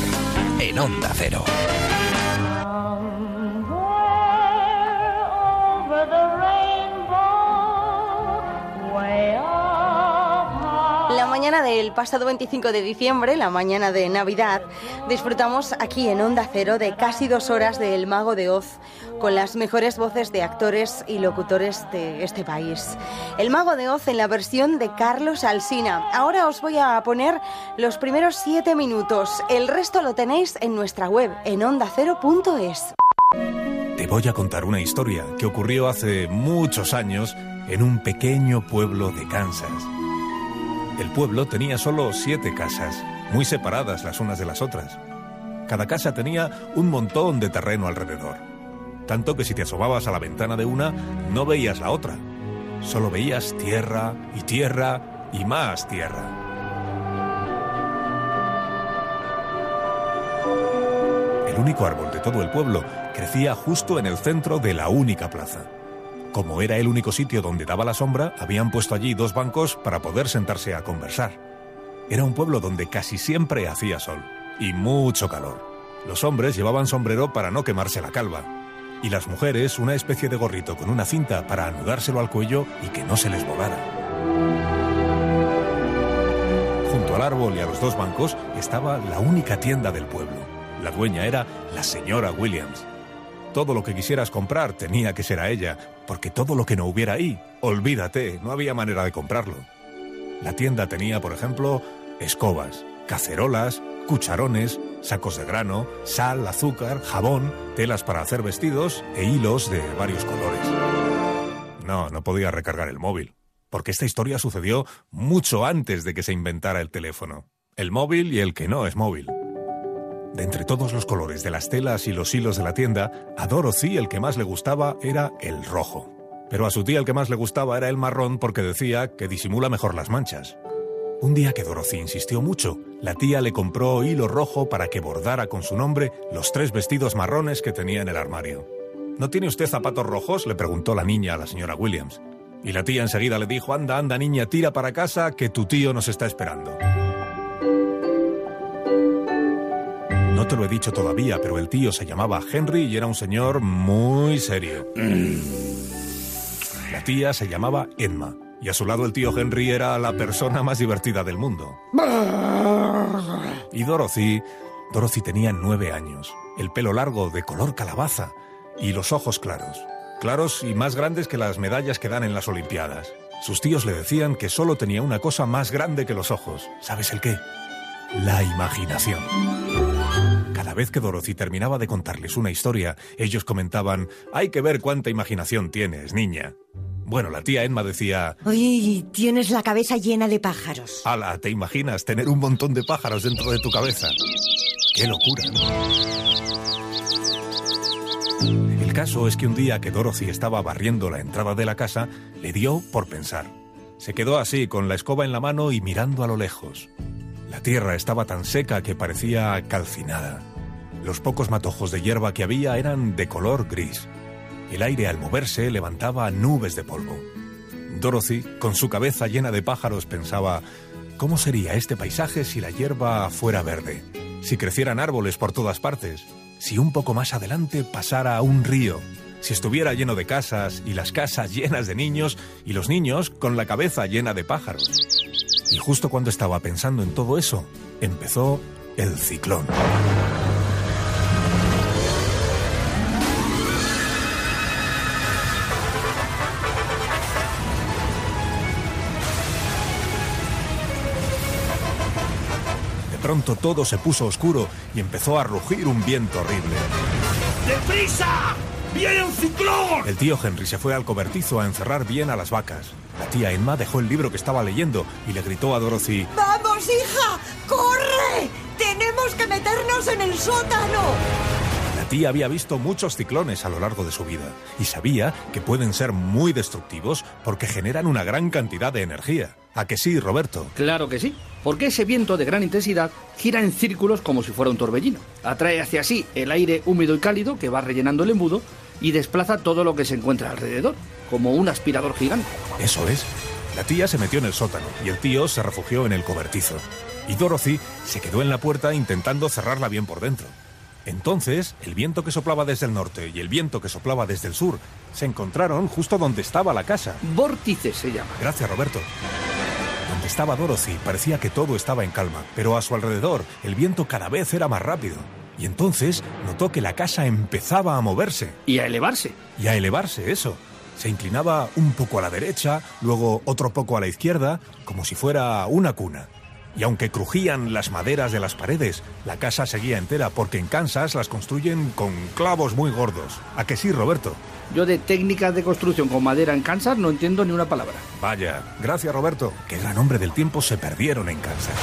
en Onda Cero. Del pasado 25 de diciembre, la mañana de Navidad, disfrutamos aquí en Onda Cero de casi dos horas del Mago de Oz con las mejores voces de actores y locutores de este país. El Mago de Oz en la versión de Carlos Alsina. Ahora os voy a poner los primeros siete minutos. El resto lo tenéis en nuestra web, en ondacero.es. Te voy a contar una historia que ocurrió hace muchos años en un pequeño pueblo de Kansas. El pueblo tenía solo siete casas, muy separadas las unas de las otras. Cada casa tenía un montón de terreno alrededor, tanto que si te asomabas a la ventana de una, no veías la otra. Solo veías tierra y tierra y más tierra. El único árbol de todo el pueblo crecía justo en el centro de la única plaza. Como era el único sitio donde daba la sombra, habían puesto allí dos bancos para poder sentarse a conversar. Era un pueblo donde casi siempre hacía sol y mucho calor. Los hombres llevaban sombrero para no quemarse la calva y las mujeres una especie de gorrito con una cinta para anudárselo al cuello y que no se les volara. Junto al árbol y a los dos bancos estaba la única tienda del pueblo. La dueña era la señora Williams. Todo lo que quisieras comprar tenía que ser a ella, porque todo lo que no hubiera ahí, olvídate, no había manera de comprarlo. La tienda tenía, por ejemplo, escobas, cacerolas, cucharones, sacos de grano, sal, azúcar, jabón, telas para hacer vestidos e hilos de varios colores. No, no podía recargar el móvil, porque esta historia sucedió mucho antes de que se inventara el teléfono. El móvil y el que no es móvil. De entre todos los colores de las telas y los hilos de la tienda, a Dorothy el que más le gustaba era el rojo. Pero a su tía el que más le gustaba era el marrón porque decía que disimula mejor las manchas. Un día que Dorothy insistió mucho, la tía le compró hilo rojo para que bordara con su nombre los tres vestidos marrones que tenía en el armario. ¿No tiene usted zapatos rojos? le preguntó la niña a la señora Williams. Y la tía enseguida le dijo, anda, anda niña, tira para casa, que tu tío nos está esperando. No te lo he dicho todavía, pero el tío se llamaba Henry y era un señor muy serio. La tía se llamaba Emma y a su lado el tío Henry era la persona más divertida del mundo. Y Dorothy, Dorothy tenía nueve años, el pelo largo de color calabaza y los ojos claros, claros y más grandes que las medallas que dan en las Olimpiadas. Sus tíos le decían que solo tenía una cosa más grande que los ojos. ¿Sabes el qué? La imaginación. Cada vez que Dorothy terminaba de contarles una historia, ellos comentaban, hay que ver cuánta imaginación tienes, niña. Bueno, la tía Emma decía, Oye, tienes la cabeza llena de pájaros. ala, ¿te imaginas tener un montón de pájaros dentro de tu cabeza? ¡Qué locura! El caso es que un día que Dorothy estaba barriendo la entrada de la casa, le dio por pensar. Se quedó así, con la escoba en la mano y mirando a lo lejos. La tierra estaba tan seca que parecía calcinada. Los pocos matojos de hierba que había eran de color gris. El aire al moverse levantaba nubes de polvo. Dorothy, con su cabeza llena de pájaros, pensaba, ¿cómo sería este paisaje si la hierba fuera verde? Si crecieran árboles por todas partes, si un poco más adelante pasara un río, si estuviera lleno de casas y las casas llenas de niños y los niños con la cabeza llena de pájaros. Y justo cuando estaba pensando en todo eso, empezó el ciclón. De pronto todo se puso oscuro y empezó a rugir un viento horrible. ¡Deprisa! ¡Viene un ciclón! El tío Henry se fue al cobertizo a encerrar bien a las vacas. La tía Emma dejó el libro que estaba leyendo y le gritó a Dorothy, ¡Vamos, hija! ¡Corre! ¡Tenemos que meternos en el sótano! La tía había visto muchos ciclones a lo largo de su vida y sabía que pueden ser muy destructivos porque generan una gran cantidad de energía. ¿A que sí, Roberto? Claro que sí, porque ese viento de gran intensidad gira en círculos como si fuera un torbellino. Atrae hacia sí el aire húmedo y cálido que va rellenando el embudo y desplaza todo lo que se encuentra alrededor, como un aspirador gigante. Eso es. La tía se metió en el sótano y el tío se refugió en el cobertizo. y Dorothy se quedó en la puerta intentando cerrarla bien por dentro. Entonces, el viento que soplaba desde el norte y el viento que soplaba desde el sur se encontraron justo donde estaba la casa. Vórtice se llama. Gracias, Roberto. Donde estaba Dorothy parecía que todo estaba en calma, pero a su alrededor el viento cada vez era más rápido. Y entonces notó que la casa empezaba a moverse. Y a elevarse. Y a elevarse, eso. Se inclinaba un poco a la derecha, luego otro poco a la izquierda, como si fuera una cuna. Y aunque crujían las maderas de las paredes, la casa seguía entera porque en Kansas las construyen con clavos muy gordos. ¿A que sí, Roberto? Yo de técnicas de construcción con madera en Kansas no entiendo ni una palabra. Vaya, gracias Roberto, que gran nombre del tiempo se perdieron en Kansas.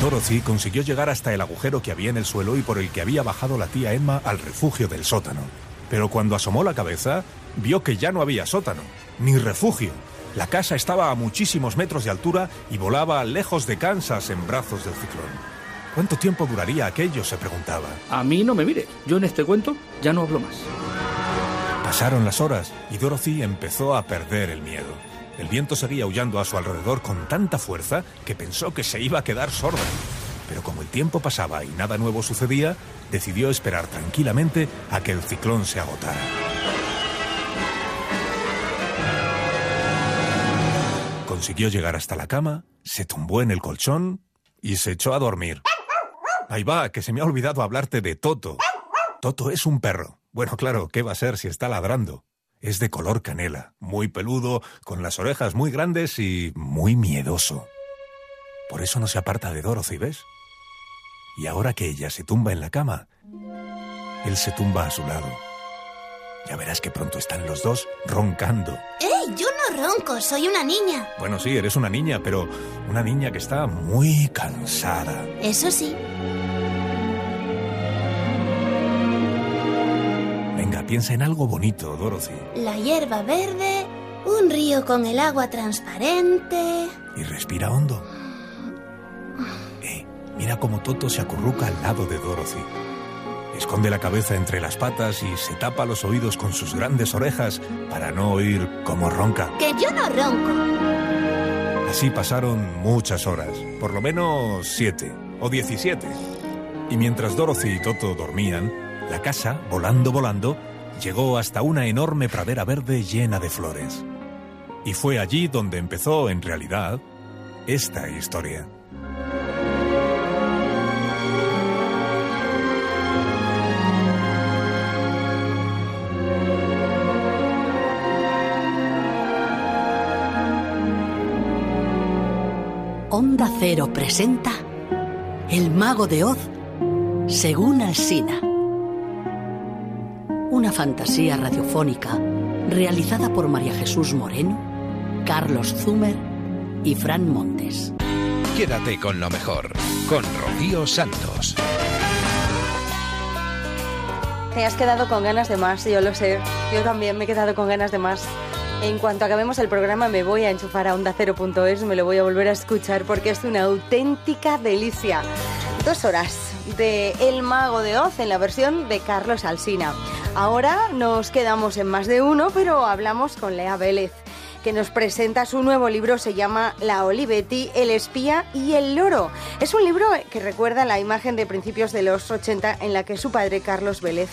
Dorothy consiguió llegar hasta el agujero que había en el suelo y por el que había bajado la tía Emma al refugio del sótano. Pero cuando asomó la cabeza, vio que ya no había sótano, ni refugio. La casa estaba a muchísimos metros de altura y volaba lejos de Kansas en brazos del ciclón. ¿Cuánto tiempo duraría aquello? se preguntaba. A mí no me mire, yo en este cuento ya no hablo más. Pasaron las horas y Dorothy empezó a perder el miedo. El viento seguía aullando a su alrededor con tanta fuerza que pensó que se iba a quedar sorda. Pero como el tiempo pasaba y nada nuevo sucedía, decidió esperar tranquilamente a que el ciclón se agotara. Consiguió llegar hasta la cama, se tumbó en el colchón y se echó a dormir. Ahí va, que se me ha olvidado hablarte de Toto. Toto es un perro. Bueno, claro, ¿qué va a ser si está ladrando? Es de color canela, muy peludo, con las orejas muy grandes y muy miedoso. Por eso no se aparta de Dorothy, ¿ves? Y ahora que ella se tumba en la cama, él se tumba a su lado. Ya verás que pronto están los dos roncando. ¡Ey! Yo no ronco, soy una niña. Bueno, sí, eres una niña, pero una niña que está muy cansada. Eso sí. Piensa en algo bonito, Dorothy. La hierba verde, un río con el agua transparente. Y respira hondo. Eh, mira cómo Toto se acurruca al lado de Dorothy. Esconde la cabeza entre las patas y se tapa los oídos con sus grandes orejas para no oír cómo ronca. Que yo no ronco. Así pasaron muchas horas, por lo menos siete o diecisiete. Y mientras Dorothy y Toto dormían, la casa, volando, volando, llegó hasta una enorme pradera verde llena de flores. Y fue allí donde empezó, en realidad, esta historia. Onda Cero presenta El Mago de Oz según Alsina. Fantasía radiofónica realizada por María Jesús Moreno, Carlos Zumer y Fran Montes. Quédate con lo mejor, con Rocío Santos. Te has quedado con ganas de más, yo lo sé. Yo también me he quedado con ganas de más. En cuanto acabemos el programa me voy a enchufar a onda0.es, me lo voy a volver a escuchar porque es una auténtica delicia. Dos horas de El Mago de Oz en la versión de Carlos Alsina. Ahora nos quedamos en más de uno, pero hablamos con Lea Vélez, que nos presenta su nuevo libro, se llama La Olivetti, el espía y el loro. Es un libro que recuerda la imagen de principios de los 80 en la que su padre, Carlos Vélez,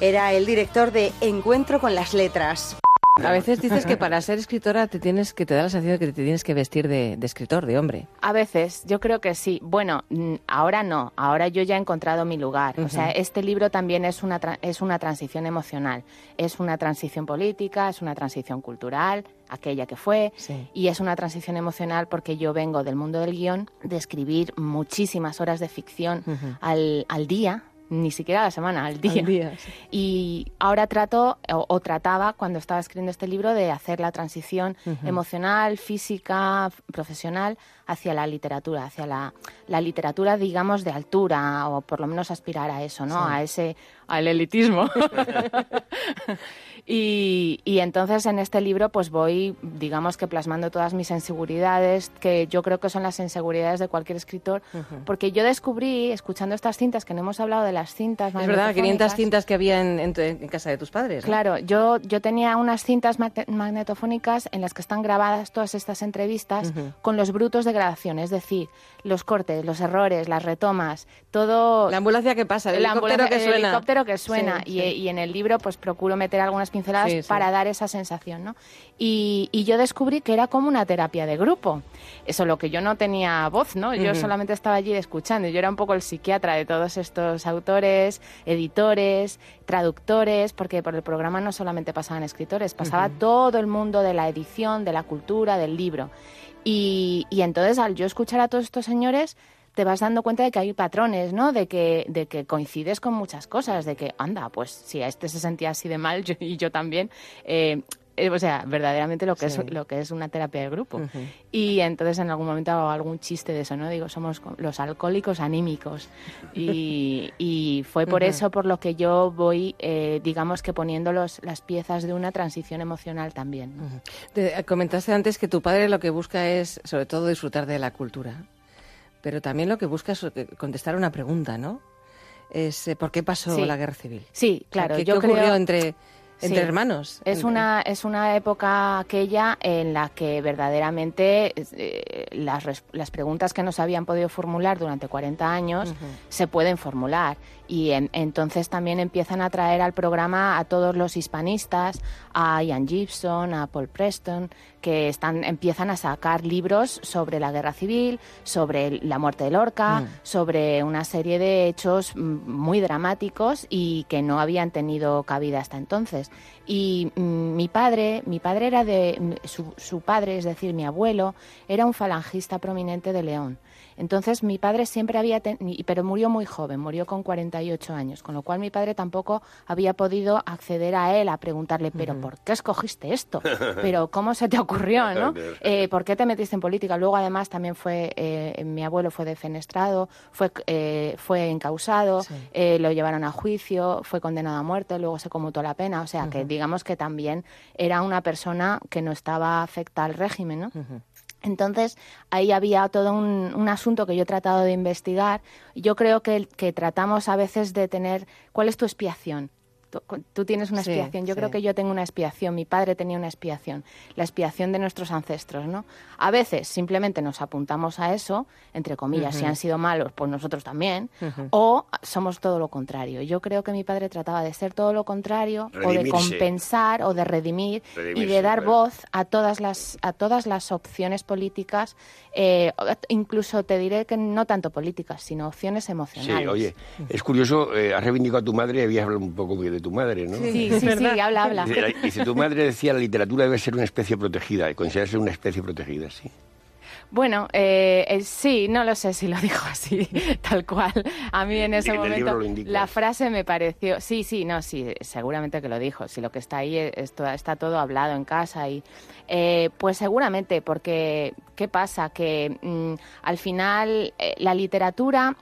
era el director de Encuentro con las Letras. A veces dices que para ser escritora te tienes que te da la sensación de que te tienes que vestir de, de escritor, de hombre. A veces, yo creo que sí. Bueno, mm, ahora no. Ahora yo ya he encontrado mi lugar. O sea, este libro también es una tra- es una transición emocional, es una transición política, es una transición cultural, aquella que fue, y es una transición emocional porque yo vengo del mundo del guion, de escribir muchísimas horas de ficción al, al día. Ni siquiera a la semana, al día. día, sí. Y ahora trato, o, o trataba cuando estaba escribiendo este libro, de hacer la transición emocional, física, profesional, hacia la literatura, hacia la, la literatura, digamos, de altura, o por lo menos aspirar a eso, ¿no? Sí. A ese, al elitismo. Y, y, entonces en este libro pues voy, digamos que plasmando todas mis inseguridades, que yo creo que son las inseguridades de cualquier escritor, porque yo descubrí, escuchando estas cintas, que no hemos hablado de las cintas Es verdad, 500 cintas que había en, en, en casa de tus padres. Claro, yo, yo tenía unas cintas magnetofónicas en las que están grabadas todas estas entrevistas con los brutos de grabación, es decir, los cortes, los errores, las retomas, todo... La ambulancia que pasa, el helicóptero que suena. El helicóptero que suena. Sí, y, sí. y, en el libro pues procuro meter algunas pinceladas sí, para dar esa sensación, ¿no? Y, y, yo descubrí que era como una terapia de grupo. Eso lo que yo no tenía voz, ¿no? Yo uh -huh. solamente estaba allí escuchando. Yo era un poco el psiquiatra de todos estos autores, editores, traductores, porque por el programa no solamente pasaban escritores, pasaba uh -huh. todo el mundo de la edición, de la cultura, del libro. Y, y entonces al yo escuchar a todos estos señores te vas dando cuenta de que hay patrones, ¿no? De que, de que coincides con muchas cosas, de que, anda, pues si a este se sentía así de mal yo, y yo también, eh, eh, o sea, verdaderamente lo que, sí. es, lo que es una terapia de grupo. Uh -huh. Y entonces en algún momento hago algún chiste de eso, ¿no? Digo, somos los alcohólicos anímicos. Y, y fue por uh -huh. eso por lo que yo voy, eh, digamos que poniendo los, las piezas de una transición emocional también. ¿no? Uh -huh. Te, comentaste antes que tu padre lo que busca es, sobre todo, disfrutar de la cultura pero también lo que busca es eh, contestar una pregunta, ¿no? Es eh, ¿por qué pasó sí. la guerra civil? Sí, claro. O sea, ¿qué, yo ¿qué ocurrió entre entre sí. hermanos. Es una, es una época aquella en la que verdaderamente eh, las, las preguntas que no se habían podido formular durante 40 años uh -huh. se pueden formular. Y en, entonces también empiezan a traer al programa a todos los hispanistas, a Ian Gibson, a Paul Preston, que están, empiezan a sacar libros sobre la guerra civil, sobre la muerte de Lorca, mm. sobre una serie de hechos muy dramáticos y que no habían tenido cabida hasta entonces. Y mm, mi padre, mi padre era de su, su padre, es decir, mi abuelo, era un falangista prominente de León. Entonces mi padre siempre había, pero murió muy joven, murió con 48 años, con lo cual mi padre tampoco había podido acceder a él a preguntarle, pero. ¿por qué escogiste esto? ¿Pero cómo se te ocurrió? ¿no? Eh, ¿Por qué te metiste en política? Luego además también fue, eh, mi abuelo fue defenestrado, fue, eh, fue encausado, sí. Eh, lo llevaron a juicio, fue condenado a muerte, luego se conmutó la pena, o sea uh -huh. que digamos que también era una persona que no estaba afecta al régimen, ¿no? Uh -huh. Entonces, ahí había todo un, un, asunto que yo he tratado de investigar. Yo creo que, que tratamos a veces de tener, ¿cuál es tu expiación? Tú, tienes una expiación, sí, yo sí. creo que yo tengo una expiación, mi padre tenía una expiación, la expiación de nuestros ancestros, ¿no? A veces simplemente nos apuntamos a eso, entre comillas, uh -huh. si han sido malos, pues nosotros también, uh -huh. o somos todo lo contrario. Yo creo que mi padre trataba de ser todo lo contrario, Redimirse. o de compensar, o de redimir, Redimirse, y de dar claro. voz a todas las, a todas las opciones políticas, eh, incluso te diré que no tanto políticas, sino opciones emocionales. Sí, oye, es curioso, eh, has reivindicado a tu madre y habías hablado un poco de tu madre, ¿no? Sí, sí, sí, sí habla, habla. Dice, dice, tu madre decía la literatura debe ser una especie protegida, considerarse una especie protegida, sí. Bueno, eh, eh, sí, no lo sé si lo dijo así, tal cual. A mí en ese en momento la frase me pareció, sí, sí, no, sí, seguramente que lo dijo. Si lo que está ahí es, está todo hablado en casa y, eh, pues seguramente, porque qué pasa que mmm, al final eh, la literatura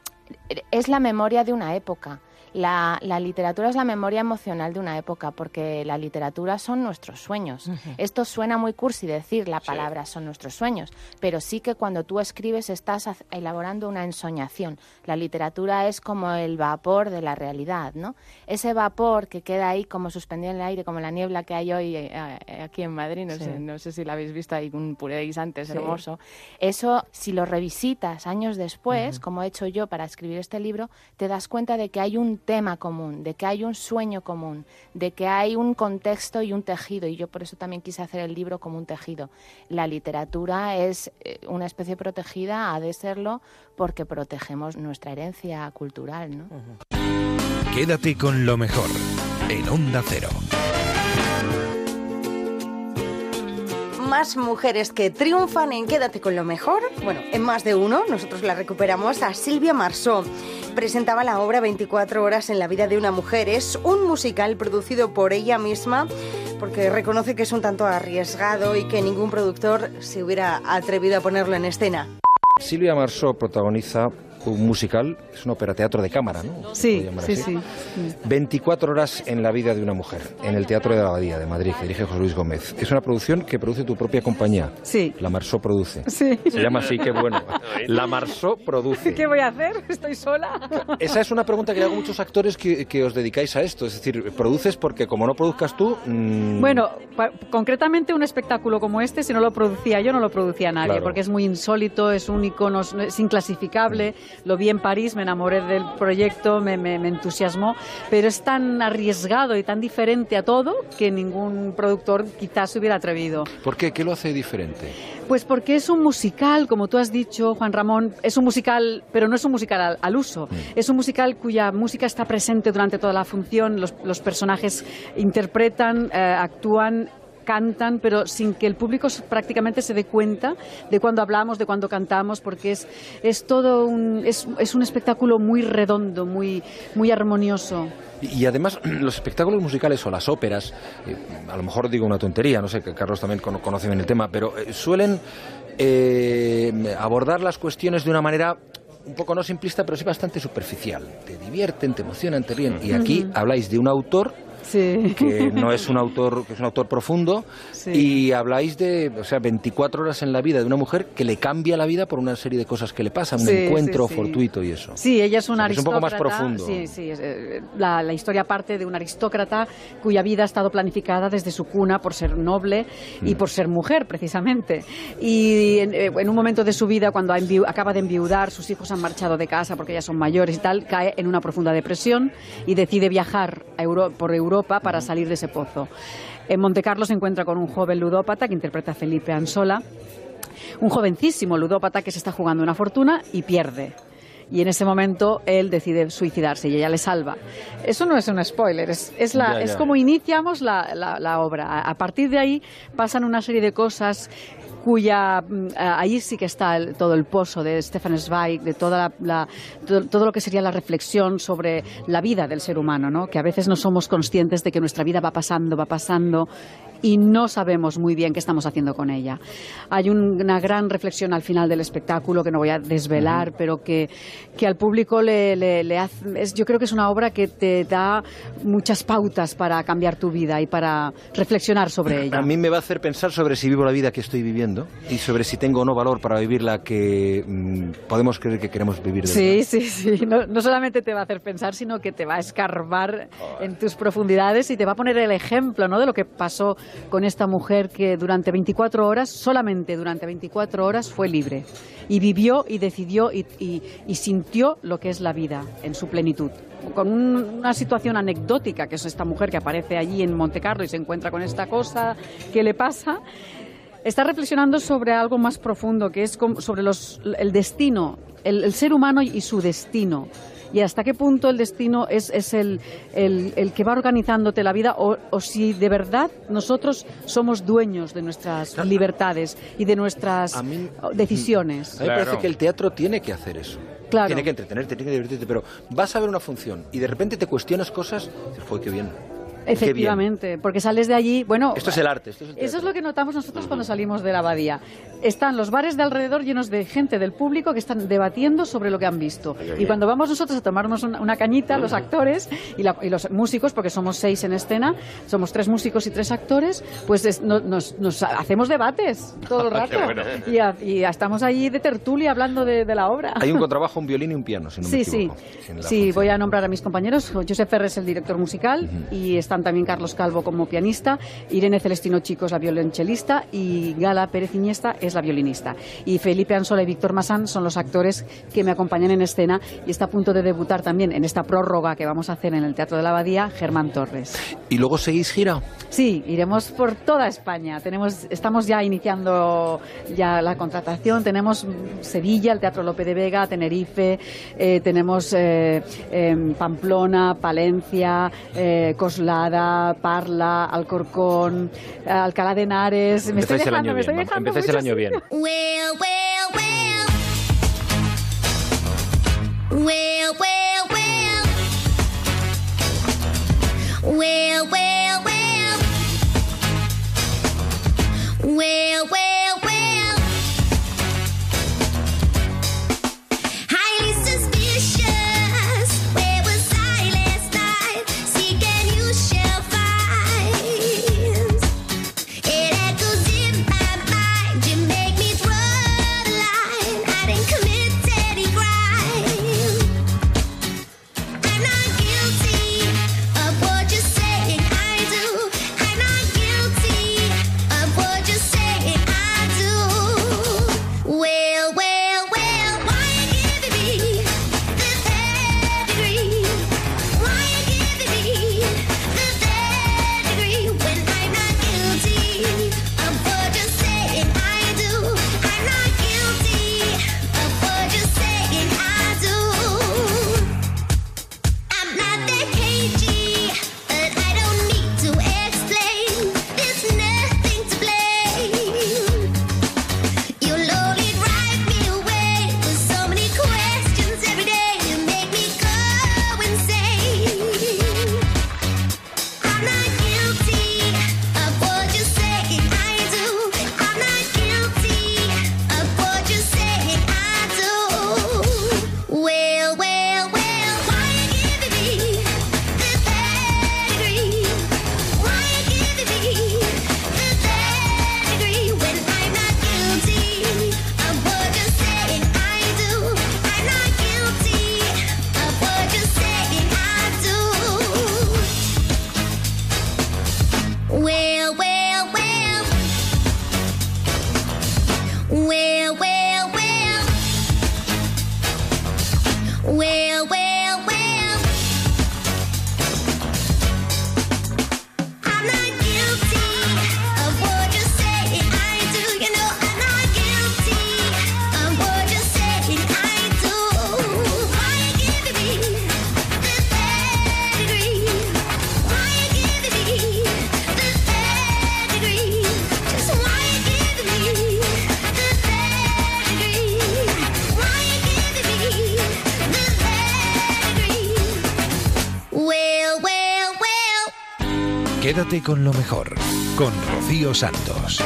es la memoria de una época. La, la, literatura es la memoria emocional de una época, porque la literatura son nuestros sueños. Uh -huh. Esto suena muy cursi decir la palabra sí. son nuestros sueños, pero sí que cuando tú escribes estás elaborando una ensoñación. La literatura es como el vapor de la realidad, ¿no? Ese vapor que queda ahí como suspendido en el aire, como la niebla que hay hoy eh, eh, aquí en Madrid, no, sí. sé, no sé si la habéis visto, hay un puré de guisantes sí. hermoso. Eso, si lo revisitas años después, uh -huh. como he hecho yo para escribir este libro, te das cuenta de que hay un tema común, de que hay un sueño común, de que hay un contexto y un tejido, y yo por eso también quise hacer el libro como un tejido. La literatura es eh, una especie protegida, ha de serlo, porque protegemos nuestra herencia cultural. ¿no? Quédate con lo mejor, en Onda Cero. Más mujeres que triunfan en Quédate con lo mejor. Bueno, en más de uno, nosotros la recuperamos a Silvia Marsó. Presentaba la obra 24 horas en la vida de una mujer. Es un musical producido por ella misma porque reconoce que es un tanto arriesgado y que ningún productor se hubiera atrevido a ponerlo en escena. Silvia Marsó protagoniza un musical, es una ópera teatro de cámara, ¿no? Sí, ¿Se llama sí, así? sí. 24 horas en la vida de una mujer, en el Teatro de la Abadía de Madrid, que dirige José Luis Gómez. Es una producción que produce tu propia compañía. Sí. La Marsó produce. Sí. Se llama así, qué bueno. La Marsó produce. ¿Qué voy a hacer? Estoy sola. Esa es una pregunta que hago a muchos actores que, que os dedicáis a esto. Es decir, produces porque como no produzcas tú... mm, Bueno, concretamente un espectáculo como este, si no lo producía yo, no lo producía nadie, Claro. porque es muy insólito, es único, no es, inclasificable. Lo vi en París, me enamoré del proyecto, me, me- me entusiasmó, pero es tan arriesgado y tan diferente a todo que ningún productor quizás se hubiera atrevido. ¿Por qué? ¿Qué lo hace diferente? Pues porque es un musical, como tú has dicho, Juan Ramón, es un musical, pero no es un musical al, al uso. Es un musical cuya música está presente durante toda la función, los, los personajes interpretan, eh, actúan cantan, pero sin que el público prácticamente se dé cuenta de cuando hablamos, de cuando cantamos, porque es, es todo un, es, es un espectáculo muy redondo, muy, muy armonioso. Y además, los espectáculos musicales o las óperas, eh, a lo mejor digo una tontería, no sé, que Carlos también cono- conoce bien el tema, pero eh, suelen eh, abordar las cuestiones de una manera un poco no simplista, pero sí bastante superficial. Te divierten, te emocionan, te ríen. Y aquí habláis de un autor Sí. que no es un autor que es un autor profundo y habláis de o sea 24 horas en la vida de una mujer que le cambia la vida por una serie de cosas que le pasan un Sí, encuentro sí, sí. fortuito y eso Sí, ella es una O sea, que es un poco más aristócrata. profundo. Sí, sí. eh, la, la historia parte de un aristócrata cuya vida ha estado planificada desde su cuna por ser noble y Mm. por ser mujer, precisamente. Y en, eh, en un momento de su vida, cuando acaba de enviudar, sus hijos han marchado de casa porque ya son mayores y tal, cae en una profunda depresión y decide viajar a Euro- por Europa para salir de ese pozo. En Montecarlo se encuentra con un joven ludópata que interpreta a Felipe Ansola un jovencísimo ludópata que se está jugando una fortuna y pierde. Y en ese momento él decide suicidarse y ella le salva. Eso no es un spoiler, es, es, la, Ya, es como iniciamos la, la- la obra. A partir de ahí pasan una serie de cosas cuya mm, ahí sí que está el- todo el pozo de Stefan Zweig, de toda la, la- todo, todo lo que sería la reflexión sobre la vida del ser humano, ¿no? que a veces no somos conscientes de que nuestra vida va pasando, va pasando y no sabemos muy bien qué estamos haciendo con ella. Hay un- una gran reflexión al final del espectáculo que no voy a desvelar, pero que, que al público le, le- le hace... es- yo creo que es una obra que te da muchas pautas para cambiar tu vida y para reflexionar sobre ella. A mí me va a hacer pensar sobre si vivo la vida que estoy viviendo y sobre si tengo o no valor para vivir la que mm, podemos creer que queremos vivir. de Sí, sí, sí. No, no solamente te va a hacer pensar, sino que te va a escarbar en tus profundidades y te va a poner el ejemplo ¿no? de lo que pasó con esta mujer que durante 24 horas, solamente durante 24 horas, fue libre. Y vivió y decidió y, sintió lo que es la vida en su plenitud. Con un- una situación anecdótica, que es esta mujer que aparece allí en Montecarlo y se encuentra con esta cosa que le pasa está reflexionando sobre algo más profundo, que es sobre el destino, el ser humano y su destino. Y hasta qué punto el destino es, es el, el- el que va organizándote la vida o, o si de verdad nosotros somos dueños de nuestras libertades y de nuestras decisiones. A mí me parece que el teatro tiene que hacer eso. Claro. Tiene que entretenerte, tiene que divertirte, pero vas a ver una función y de repente te cuestionas cosas y dices, joder, qué bien. Efectivamente, porque sales de allí, bueno... Esto es el arte, esto es el Eso es lo que notamos nosotros cuando salimos de la abadía. Están los bares de alrededor llenos de gente del público que están debatiendo sobre lo que han visto. Ay, Y cuando vamos nosotros a tomarnos una, una cañita, los actores y, la- y los músicos, porque somos seis en escena, somos tres músicos y tres actores, pues es- no- nos, nos hacemos debates todo el rato. bueno. y, a- y estamos allí de tertulia hablando de, de la obra. Hay un contrabajo, un violín y un piano, si no Sí, me sí. equivoco. Sí, voy a nombrar a mis compañeros. Josep Ferrer es el director musical y están también Carlos Calvo como pianista, Irene Celestino Chico es la violonchelista y Gala Pérez Iniesta es la violinista. Y Felipe Ansola y Víctor Masán son los actores que me acompañan en escena y está a punto de debutar también en esta prórroga que vamos a hacer en el Teatro de la Abadía, Germán Torres. ¿Y luego seguís gira? Sí, iremos por toda España. Tenemos, estamos ya iniciando ya la contratación. Tenemos Sevilla, el Teatro Lope de Vega, Tenerife, eh, tenemos eh, em, Pamplona, Palencia, eh, Parla, Alcorcón, Alcalá de Henares. Me estoy dejando, año me estoy bien, dejando empezáis el año bien. Well, well, well. Well, well, well. Well, well, well. Well, well, well. Con lo mejor, con Rocío Santos.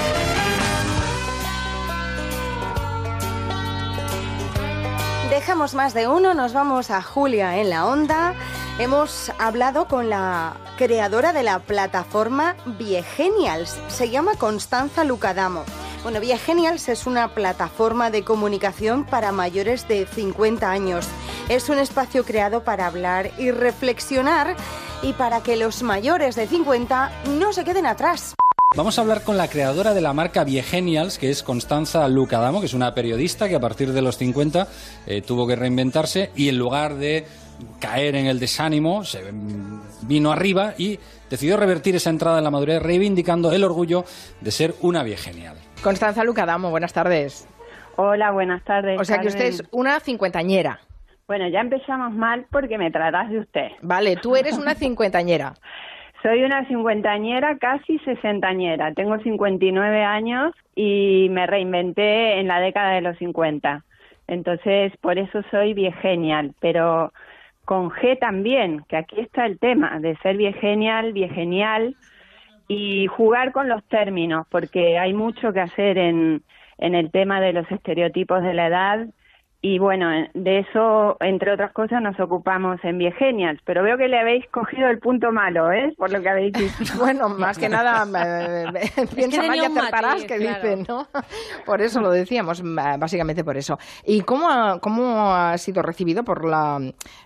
Dejamos más de uno, nos vamos a Julia en la onda. Hemos hablado con la creadora de la plataforma Viegenials. Se llama Constanza Lucadamo. Bueno, Viegenials es una plataforma de comunicación para mayores de 50 años. Es un espacio creado para hablar y reflexionar y para que los mayores de 50 no se queden atrás. Vamos a hablar con la creadora de la marca Viegenials, que es Constanza Lucadamo, que es una periodista que a partir de los 50 eh, tuvo que reinventarse y en lugar de caer en el desánimo, se vino arriba y decidió revertir esa entrada en la madurez reivindicando el orgullo de ser una Viegenial. Constanza Lucadamo, buenas tardes. Hola, buenas tardes. O sea que usted es una cincuentañera. Bueno, ya empezamos mal porque me tratas de usted. Vale, tú eres una cincuentañera. Soy una cincuentañera, casi sesentañera. Tengo 59 años y me reinventé en la década de los 50. Entonces, por eso soy viegenial, pero con G también, que aquí está el tema de ser viegenial, viegenial y jugar con los términos, porque hay mucho que hacer en, en el tema de los estereotipos de la edad y bueno, de eso, entre otras cosas, nos ocupamos en Viegenials, pero veo que le habéis cogido el punto malo, ¿eh? Por lo que habéis dicho. bueno, más que nada, eh, eh, piensa mal y acertarás, que dicen, ¿no? Por eso lo decíamos, básicamente por eso. ¿Y cómo ha, cómo ha sido recibido por la,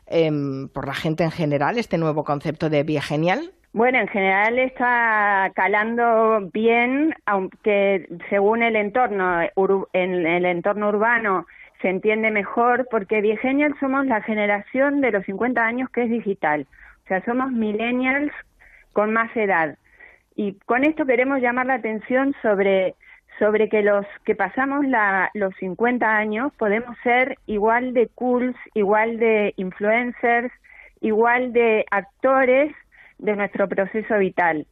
em, por la gente en general este nuevo concepto de Viegenial? Bueno, en general está calando bien, aunque según el entorno, en el entorno urbano, se entiende mejor porque Viegenials somos la generación de los 50 años que es digital. O sea, somos millennials con más edad. Y con esto queremos llamar la atención sobre, sobre que los que pasamos la, los 50 años podemos ser igual de cools, igual de influencers, igual de actores de nuestro proceso vital.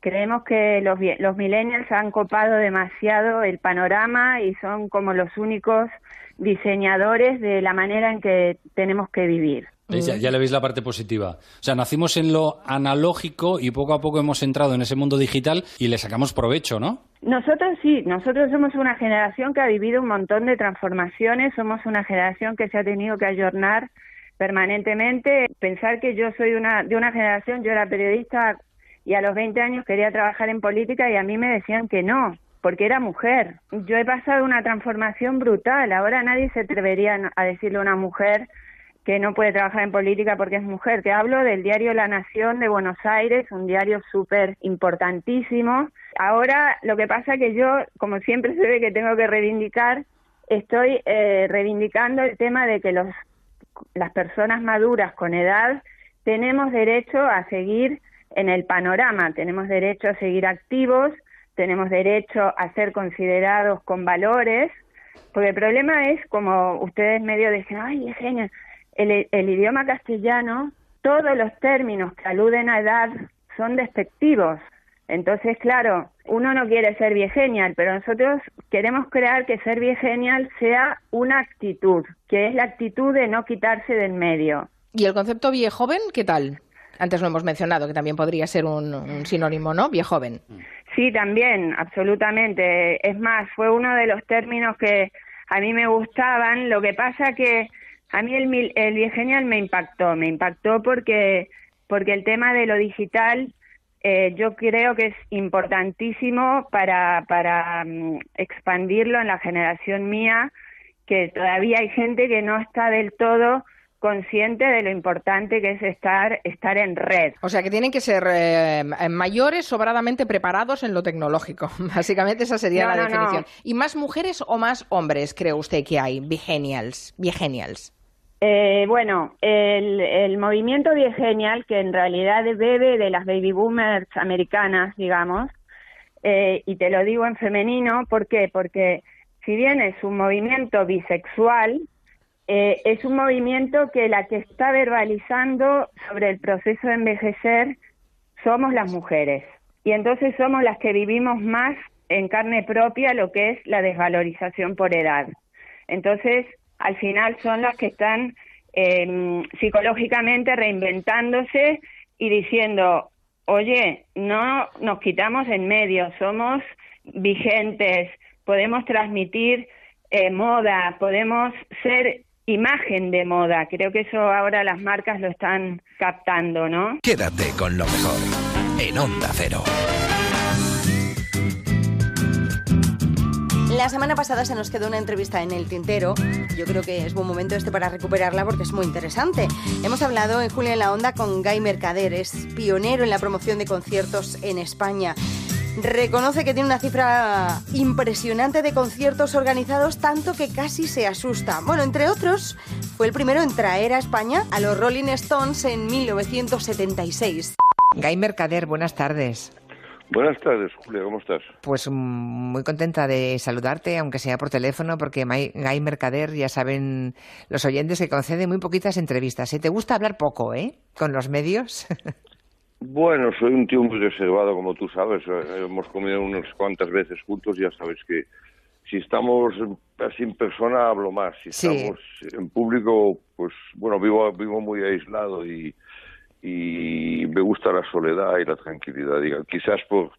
Creemos que los, los millennials han copado demasiado el panorama y son como los únicos diseñadores de la manera en que tenemos que vivir. Ya, ya, le veis la parte positiva. O sea, nacimos en lo analógico y poco a poco hemos entrado en ese mundo digital y le sacamos provecho, ¿no? Nosotros sí, nosotros somos una generación que ha vivido un montón de transformaciones, somos una generación que se ha tenido que ayornar permanentemente. Pensar que yo soy una, de una generación, yo era periodista y a los 20 años quería trabajar en política y a mí me decían que no, porque era mujer. Yo he pasado una transformación brutal. Ahora nadie se atrevería a decirle a una mujer que no puede trabajar en política porque es mujer. Te hablo del diario La Nación de Buenos Aires, un diario súper importantísimo. Ahora lo que pasa que yo, como siempre se ve que tengo que reivindicar, estoy eh, reivindicando el tema de que los, las personas maduras con edad tenemos derecho a seguir en el panorama, tenemos derecho a seguir activos, tenemos derecho a ser considerados con valores, porque el problema es, como ustedes medio dicen, ay, es genial, el, el idioma castellano, todos los términos que aluden a edad son despectivos. Entonces, claro, uno no quiere ser viegenial, pero nosotros queremos crear que ser viegenial sea una actitud, que es la actitud de no quitarse del medio. ¿Y el concepto viejoven qué tal? Antes lo hemos mencionado, que también podría ser un, un sinónimo, ¿no? Viejoven. Sí, también, absolutamente. Es más, fue uno de los términos que a mí me gustaban. Lo que pasa que a mí el, el genial me impactó, me impactó porque, porque el tema de lo digital eh, yo creo que es importantísimo para, para mm, expandirlo en la generación mía, que todavía hay gente que no está del todo consciente de lo importante que es estar, estar en red. O sea, que tienen que ser eh, mayores, sobradamente preparados en lo tecnológico. Básicamente esa sería la definición. ¿Y más mujeres o más hombres cree usted que hay? Vigenials. Vigenials. Eh, bueno, el, el movimiento Vigenial, que en realidad bebe de las baby boomers americanas, digamos, eh, y te lo digo en femenino, ¿por qué? Porque si bien es un movimiento bisexual, eh, es un movimiento que la que está verbalizando sobre el proceso de envejecer somos las mujeres. Y entonces somos las que vivimos más en carne propia lo que es la desvalorización por edad. Entonces, al final son las que están em, psicológicamente reinventándose y diciendo, oye, no nos quitamos en medio, somos vigentes, podemos transmitir eh, moda, podemos ser imagen de moda. Creo que eso ahora las marcas lo están captando, ¿no? Quédate con lo mejor en Onda Cero. La semana pasada se nos quedó una entrevista en el tintero. Yo creo que es buen momento este para recuperarla porque es muy interesante. Hemos hablado en Julia en la Onda con Guy Mercader, es pionero en la promoción de conciertos en España. Reconoce que tiene una cifra impresionante de conciertos organizados, tanto que casi se asusta. Bueno, entre otros, fue el primero en traer a España a los Rolling Stones en 1976. Guy Mercader, buenas tardes. Buenas tardes, Julia, ¿cómo estás? Pues mm, muy contenta de saludarte, aunque sea por teléfono, porque Guy Mercader, ya saben los oyentes, que concede muy poquitas entrevistas. ¿eh? ¿Te gusta hablar poco, eh? Con los medios. Bueno, soy un tío muy reservado, como tú sabes. Eh, hemos comido unas cuantas veces juntos, ya sabes que si estamos así en persona hablo más. Si estamos en público, pues bueno, vivo, vivo muy aislado y, y me gusta la soledad y la tranquilidad. Diga, quizás por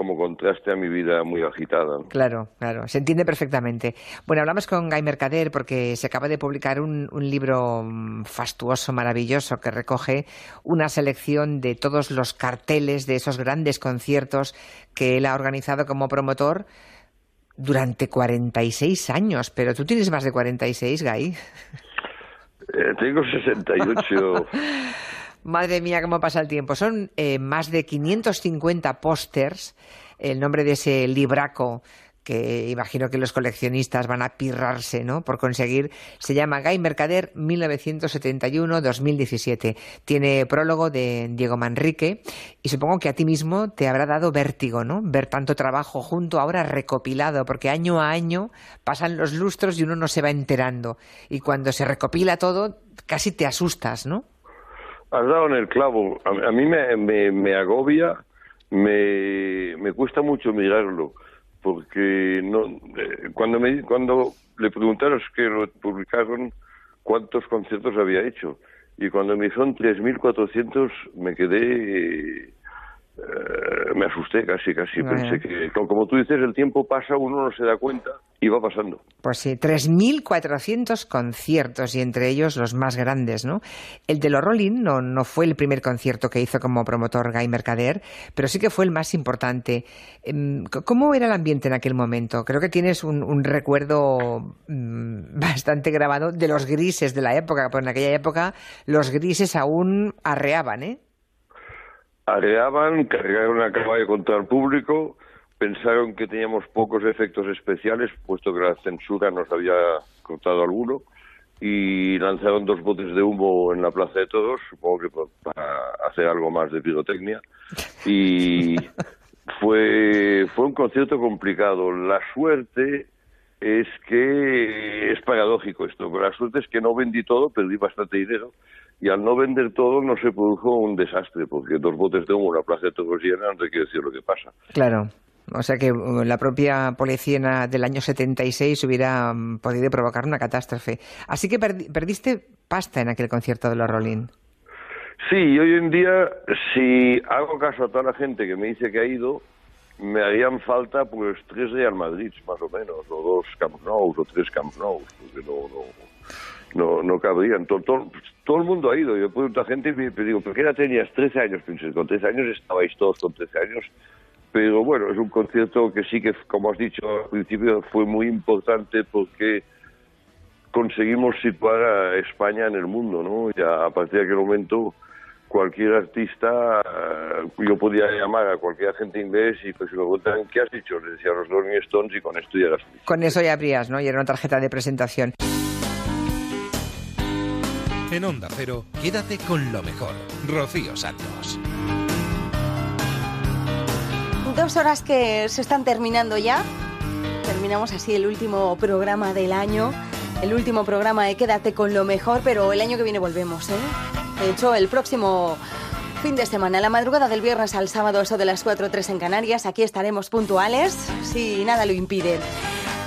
como contraste a mi vida muy agitada. Claro, claro, se entiende perfectamente. Bueno, hablamos con Guy Mercader porque se acaba de publicar un, libro mm, fastuoso, maravilloso, que recoge una selección de todos los carteles de esos grandes conciertos que él ha organizado como promotor durante 46 años. Pero tú tienes más de 46, Guy. Eh, tengo 68. Madre mía, cómo pasa el tiempo. Son eh, más de 550 pósters, el nombre de ese libraco que imagino que los coleccionistas van a pirrarse, ¿no? Por conseguir. Se llama Guy Mercader 1971-2017. Tiene prólogo de Diego Manrique y supongo que a ti mismo te habrá dado vértigo, ¿no? Ver tanto trabajo junto ahora recopilado, porque año a año pasan los lustros y uno no se va enterando. Y cuando se recopila todo, casi te asustas, ¿no? Has dado en el clavo. A, mí me, me, agobia, me, me, cuesta mucho mirarlo, porque no, eh, cuando, me, cuando le preguntaron que lo publicaron cuántos conciertos había hecho, y cuando me son 3.400 me quedé me asusté casi, casi. Pensé que, como tú dices, el tiempo pasa, uno no se da cuenta y va pasando. Pues sí, 3.400 conciertos y entre ellos los más grandes, ¿no? El de los Rolling no, no fue el primer concierto que hizo como promotor Guy Mercader, pero sí que fue el más importante. Em, ¿Cómo era el ambiente en aquel momento? Creo que tienes un, recuerdo mm, bastante grabado de los grises de la época, porque en aquella época los grises aún arreaban, ¿eh? Areaban, cargaron a caballo contra el público, pensaron que teníamos pocos efectos especiales, puesto que la censura nos había cortado alguno, y lanzaron dos botes de humo en la Plaza de Todos, supongo que para hacer algo más de pirotecnia, y fue, fue un concierto complicado. La suerte es que es paradójico esto, pero la suerte es que no vendí todo, perdí bastante dinero, y al no vender todo no se produjo un desastre, porque dos botes de humo, una plaza de todos llena, no hay que decir lo que pasa. Claro. O sea que uh, la propia policía del año 76 hubiera mm, podido provocar una catástrofe. Así que perdiste pasta en aquel concierto de los Rolling. Sí, hoy en día, si hago caso a toda la gente que me dice que ha ido, me harían falta pues tres Real Madrid, más o menos, o dos Camp Nou, o tres Camp Nou, porque no, no, no, no cabrían. Todo, todo, el mundo ha ido. Yo pregunto a gente y me digo, ¿por qué edad tenías? 13 años. Pensé, con 13 años estabais todos con 13 años. Pero bueno, es un concierto que sí que, como has dicho al principio, fue muy importante porque conseguimos situar a España en el mundo, ¿no? Ya a partir de aquel momento cualquier artista, eh, yo podía llamar a cualquier agente inglés y pues si me preguntan qué has dicho, le decía a los Rolling Stones y con esto ya eras Con eso ya habrías, ¿no? Y era una tarjeta de presentación. En Onda Cero, quédate con lo mejor. Rocío Santos. Dos horas que se están terminando ya. Terminamos así el último programa del año. El último programa de Quédate con lo mejor, pero el año que viene volvemos, ¿eh? De hecho, el próximo fin de semana, la madrugada del viernes al sábado, eso de las 4 o 3 en Canarias, aquí estaremos puntuales, si nada lo impide.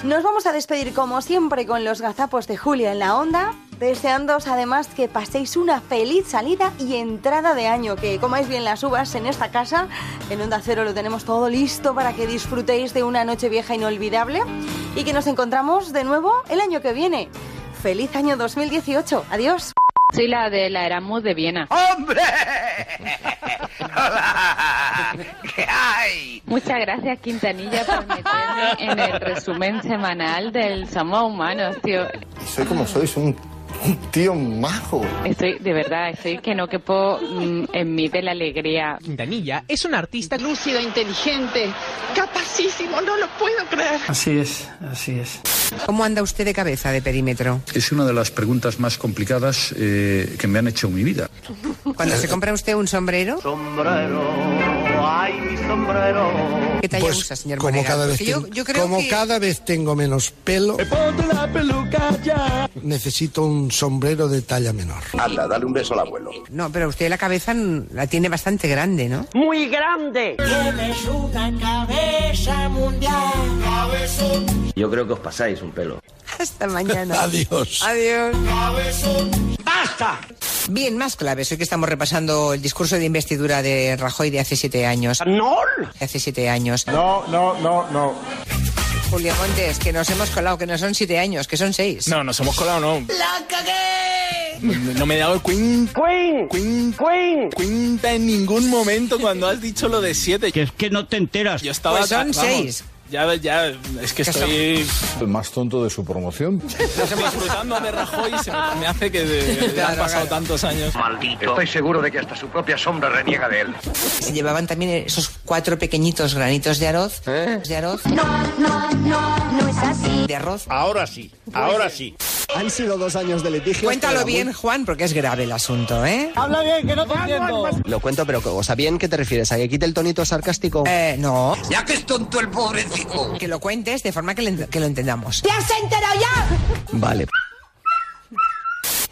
Nos vamos a despedir como siempre con los gazapos de Julia en la onda deseándoos además que paséis una feliz salida y entrada de año, que comáis bien las uvas en esta casa. En Onda Cero lo tenemos todo listo para que disfrutéis de una noche vieja inolvidable y que nos encontramos de nuevo el año que viene. Feliz año 2018. Adiós. Soy la de la Erasmus de Viena. ¡Hombre! ¡Hola! ¿Qué hay? Muchas gracias, Quintanilla, por meterme en el resumen semanal del Somos Humanos, tío. Soy como soy, soy un, un tío majo. Estoy, de verdad, estoy que no quepo mm, en mí de la alegría. Quintanilla es un artista lúcido, inteligente, capacísimo, no lo puedo creer. Así es, así es. ¿Cómo anda usted de cabeza de perímetro? Es una de las preguntas más complicadas eh, que me han hecho en mi vida. Cuando se compra usted un sombrero, Sombrero, ay, mi sombrero. ¿qué talla Pues, usa, señor como cada vez yo, tengo- yo creo como que... cada vez tengo menos pelo, la peluca ya. necesito un sombrero de talla menor. Anda, dale un beso al abuelo. No, pero usted la cabeza la tiene bastante grande, ¿no? Muy grande. Tienes una cabeza mundial. Yo creo que os pasáis un pelo. Hasta mañana. Adiós. Adiós. ¡Basta! Bien, más claves. Hoy que estamos repasando el discurso de investidura de Rajoy de hace siete años. ¡No! Hace siete años. No, no, no, no. Julio Montes, que nos hemos colado, que no son siete años, que son seis. No, nos hemos colado, no. ¡La cagué! No me he dado el queen, ¡Queen! queen, ¡Queen! queen en ningún momento cuando has dicho lo de siete. Que es que no te enteras. Yo estaba. Pues son seis. Ya, ya, es que ¿Qué estoy El más tonto de su promoción. disfrutando de Rajoy y se me, me hace que de- de- Claro, han pasado claro. tantos años. Maldito. Estoy seguro de que hasta su propia sombra reniega de él. Se llevaban también esos cuatro pequeñitos granitos de arroz. ¿Eh? De arroz. No, no, no, no De arroz. Ahora sí, ahora sí. Han sido dos años de litigio. Cuéntalo bien, Juan, porque es grave el asunto, ¿eh? Habla bien, que no te entiendo. Lo cuento, pero o sea, bien, ¿qué te refieres? ¿A que quite el tonito sarcástico? Eh, no. Ya que es tonto el pobrecito. Que lo cuentes de forma que, le- que lo entendamos. ¿Te has enterado ya? Vale.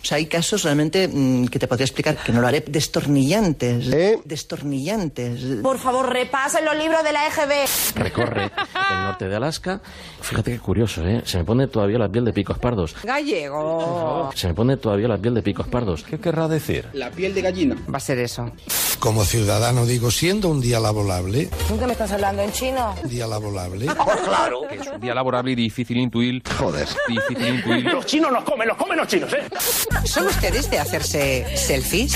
O sea, hay casos realmente mm, que te podría explicar que no lo haré destornillantes. ¿Eh? Destornillantes. Por favor, repasen los libros de la EGB. Recorre el norte de Alaska. Fíjate qué curioso, ¿eh? Se me pone todavía la piel de picos pardos. Gallego. Se me pone todavía la piel de picos pardos. ¿Qué querrá decir? La piel de gallina. Va a ser eso. Como ciudadano digo, siendo un día laborable, ¿Tú qué me estás hablando en chino? un día laborable, claro. Es un día laborable y difícil intuir. Joder. Difícil intuir. Los chinos los comen, los comen los chinos, ¿eh? ¿Son ustedes de hacerse selfies?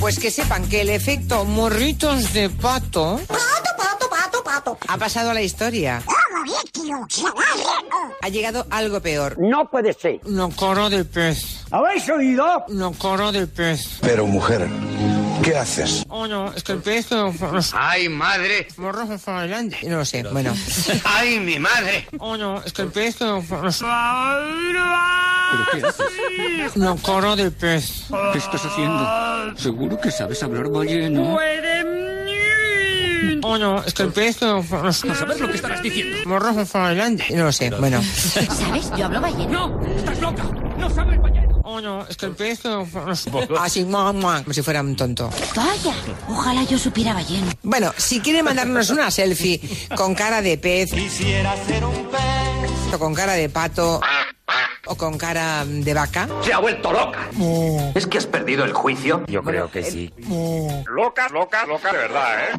Pues que sepan que el efecto morritos de pato Pato, pato, pato, pato. ha pasado a la historia. Ha llegado algo peor. No puede ser. No coro del pez. ¿Habéis oído? No coro del pez. Pero, mujer, ¿qué haces? Oh, no, es que el Los ¡Ay, madre! morros para adelante. No lo sé, bueno. ¡Ay, mi madre! Oh, no, es que el qué haces? No coro del pez. ¿Qué estás haciendo? Seguro que sabes hablar balleno. Oh, no, es que el pez... A saber lo que estarás diciendo. morros para adelante. No lo sé, bueno. ¿Sabes? Yo hablo balleno. ¡No! ¡Estás loca! ¡No sabes balleno! Oh, no, es que el pez... Así, mua, mua, como si fuera un tonto. Vaya, ojalá yo supiera balleno. Bueno, si quiere mandarnos una selfie con cara de pez Quisiera ser un pez. o con cara de pato o con cara de vaca, Se ha vuelto loca. ¿Es que has perdido el juicio? Yo creo que sí. Loca, loca, loca de verdad, ¿eh?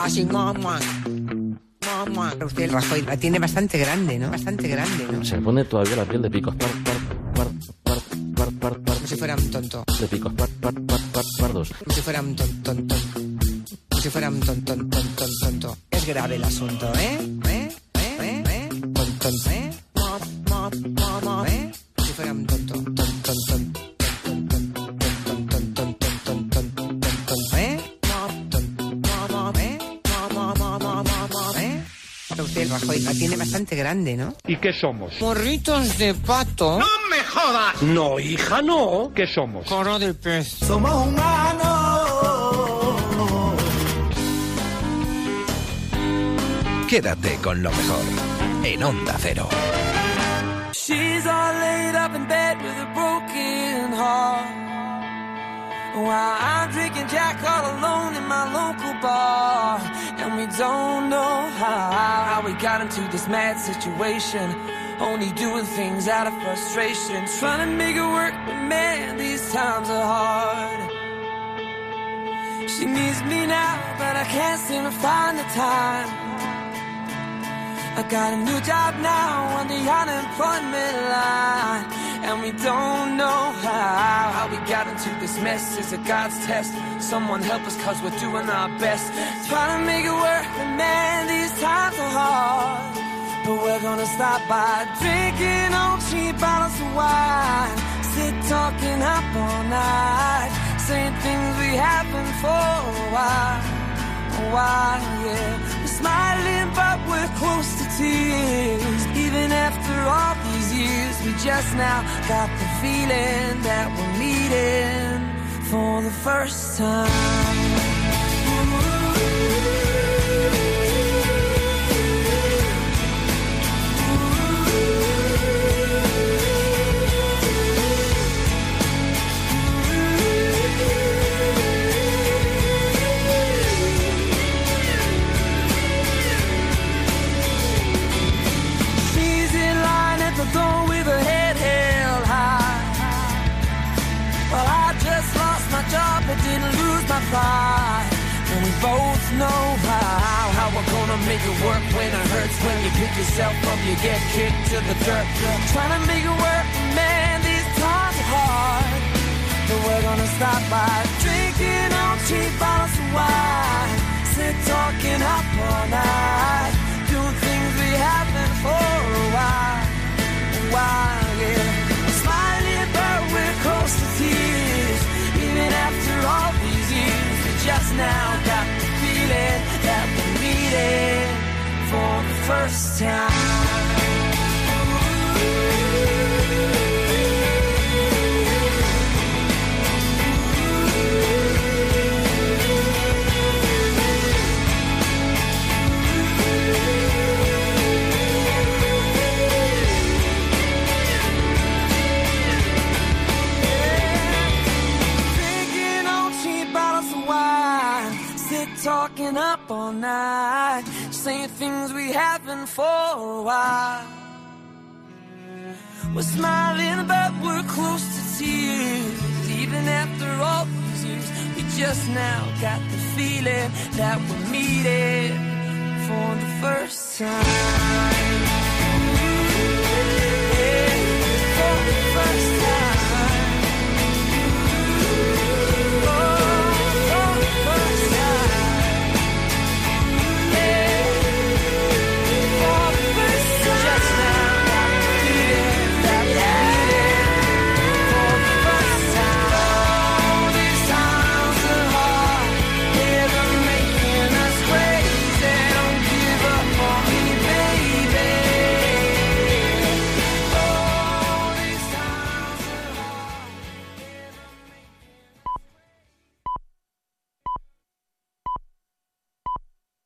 así, mua, mua. Mua, mua. Usted, el Rajoy, la tiene bastante grande, ¿no? Bastante grande, ¿no? Se me pone todavía la piel de picos par, par, Como si fuera un tonto. de pardos. Como si fuera un ton, ton, ton. Como si fuera un ton, ton, ton, ton, tonto. Es grave el asunto, ¿eh? ¿Eh? ¿Eh? ¿Eh? ¿Eh? Ton, ton, ¿eh? Mua, mua, mua, mua, ¿eh? Como si fuera un tonto. Rajoy, la tiene bastante grande, ¿no? ¿Y qué somos? Morritos de pato. ¡No me jodas! No, hija, no. ¿Qué somos? Coro del pez. Somos humanos. Quédate con lo mejor en Onda Cero. She's all laid up in bed with a broken heart. While I'm drinking Jack all alone in my local bar. And we don't know how, how we got into this mad situation. Only doing things out of frustration. Trying to make it work, but man, these times are hard. She needs me now, but I can't seem to find the time. I got a new job now on the unemployment line. And we don't know how, how we got into this mess. Is a God's test? Someone help us cause we're doing our best. Trying to make it work, but man, these times are hard. But we're gonna stop by drinking on cheap bottles of wine. Sit talking up all night. Saying things we haven't for a while. A while, yeah. We're smiling, but we're close to tears. Even after all we just now got the feeling that we're meeting for the first time. She's both know how, how we're gonna make it work when it hurts. When you pick yourself up, you get kicked to the dirt. Trying to make it work, man, these times are hard. But we're gonna stop by drinking on cheap bottles of wine. Sit talking up all night. Doing things we haven't for a while. A while, yeah. Smiling, but we're close to tears. Even after all these years, we just now got feeling that we're meeting for the first time. Talking up all night. Saying things we haven't for a while. We're smiling, but we're close to tears. Even after all these years, we just now got the feeling that we're meeting for the first time.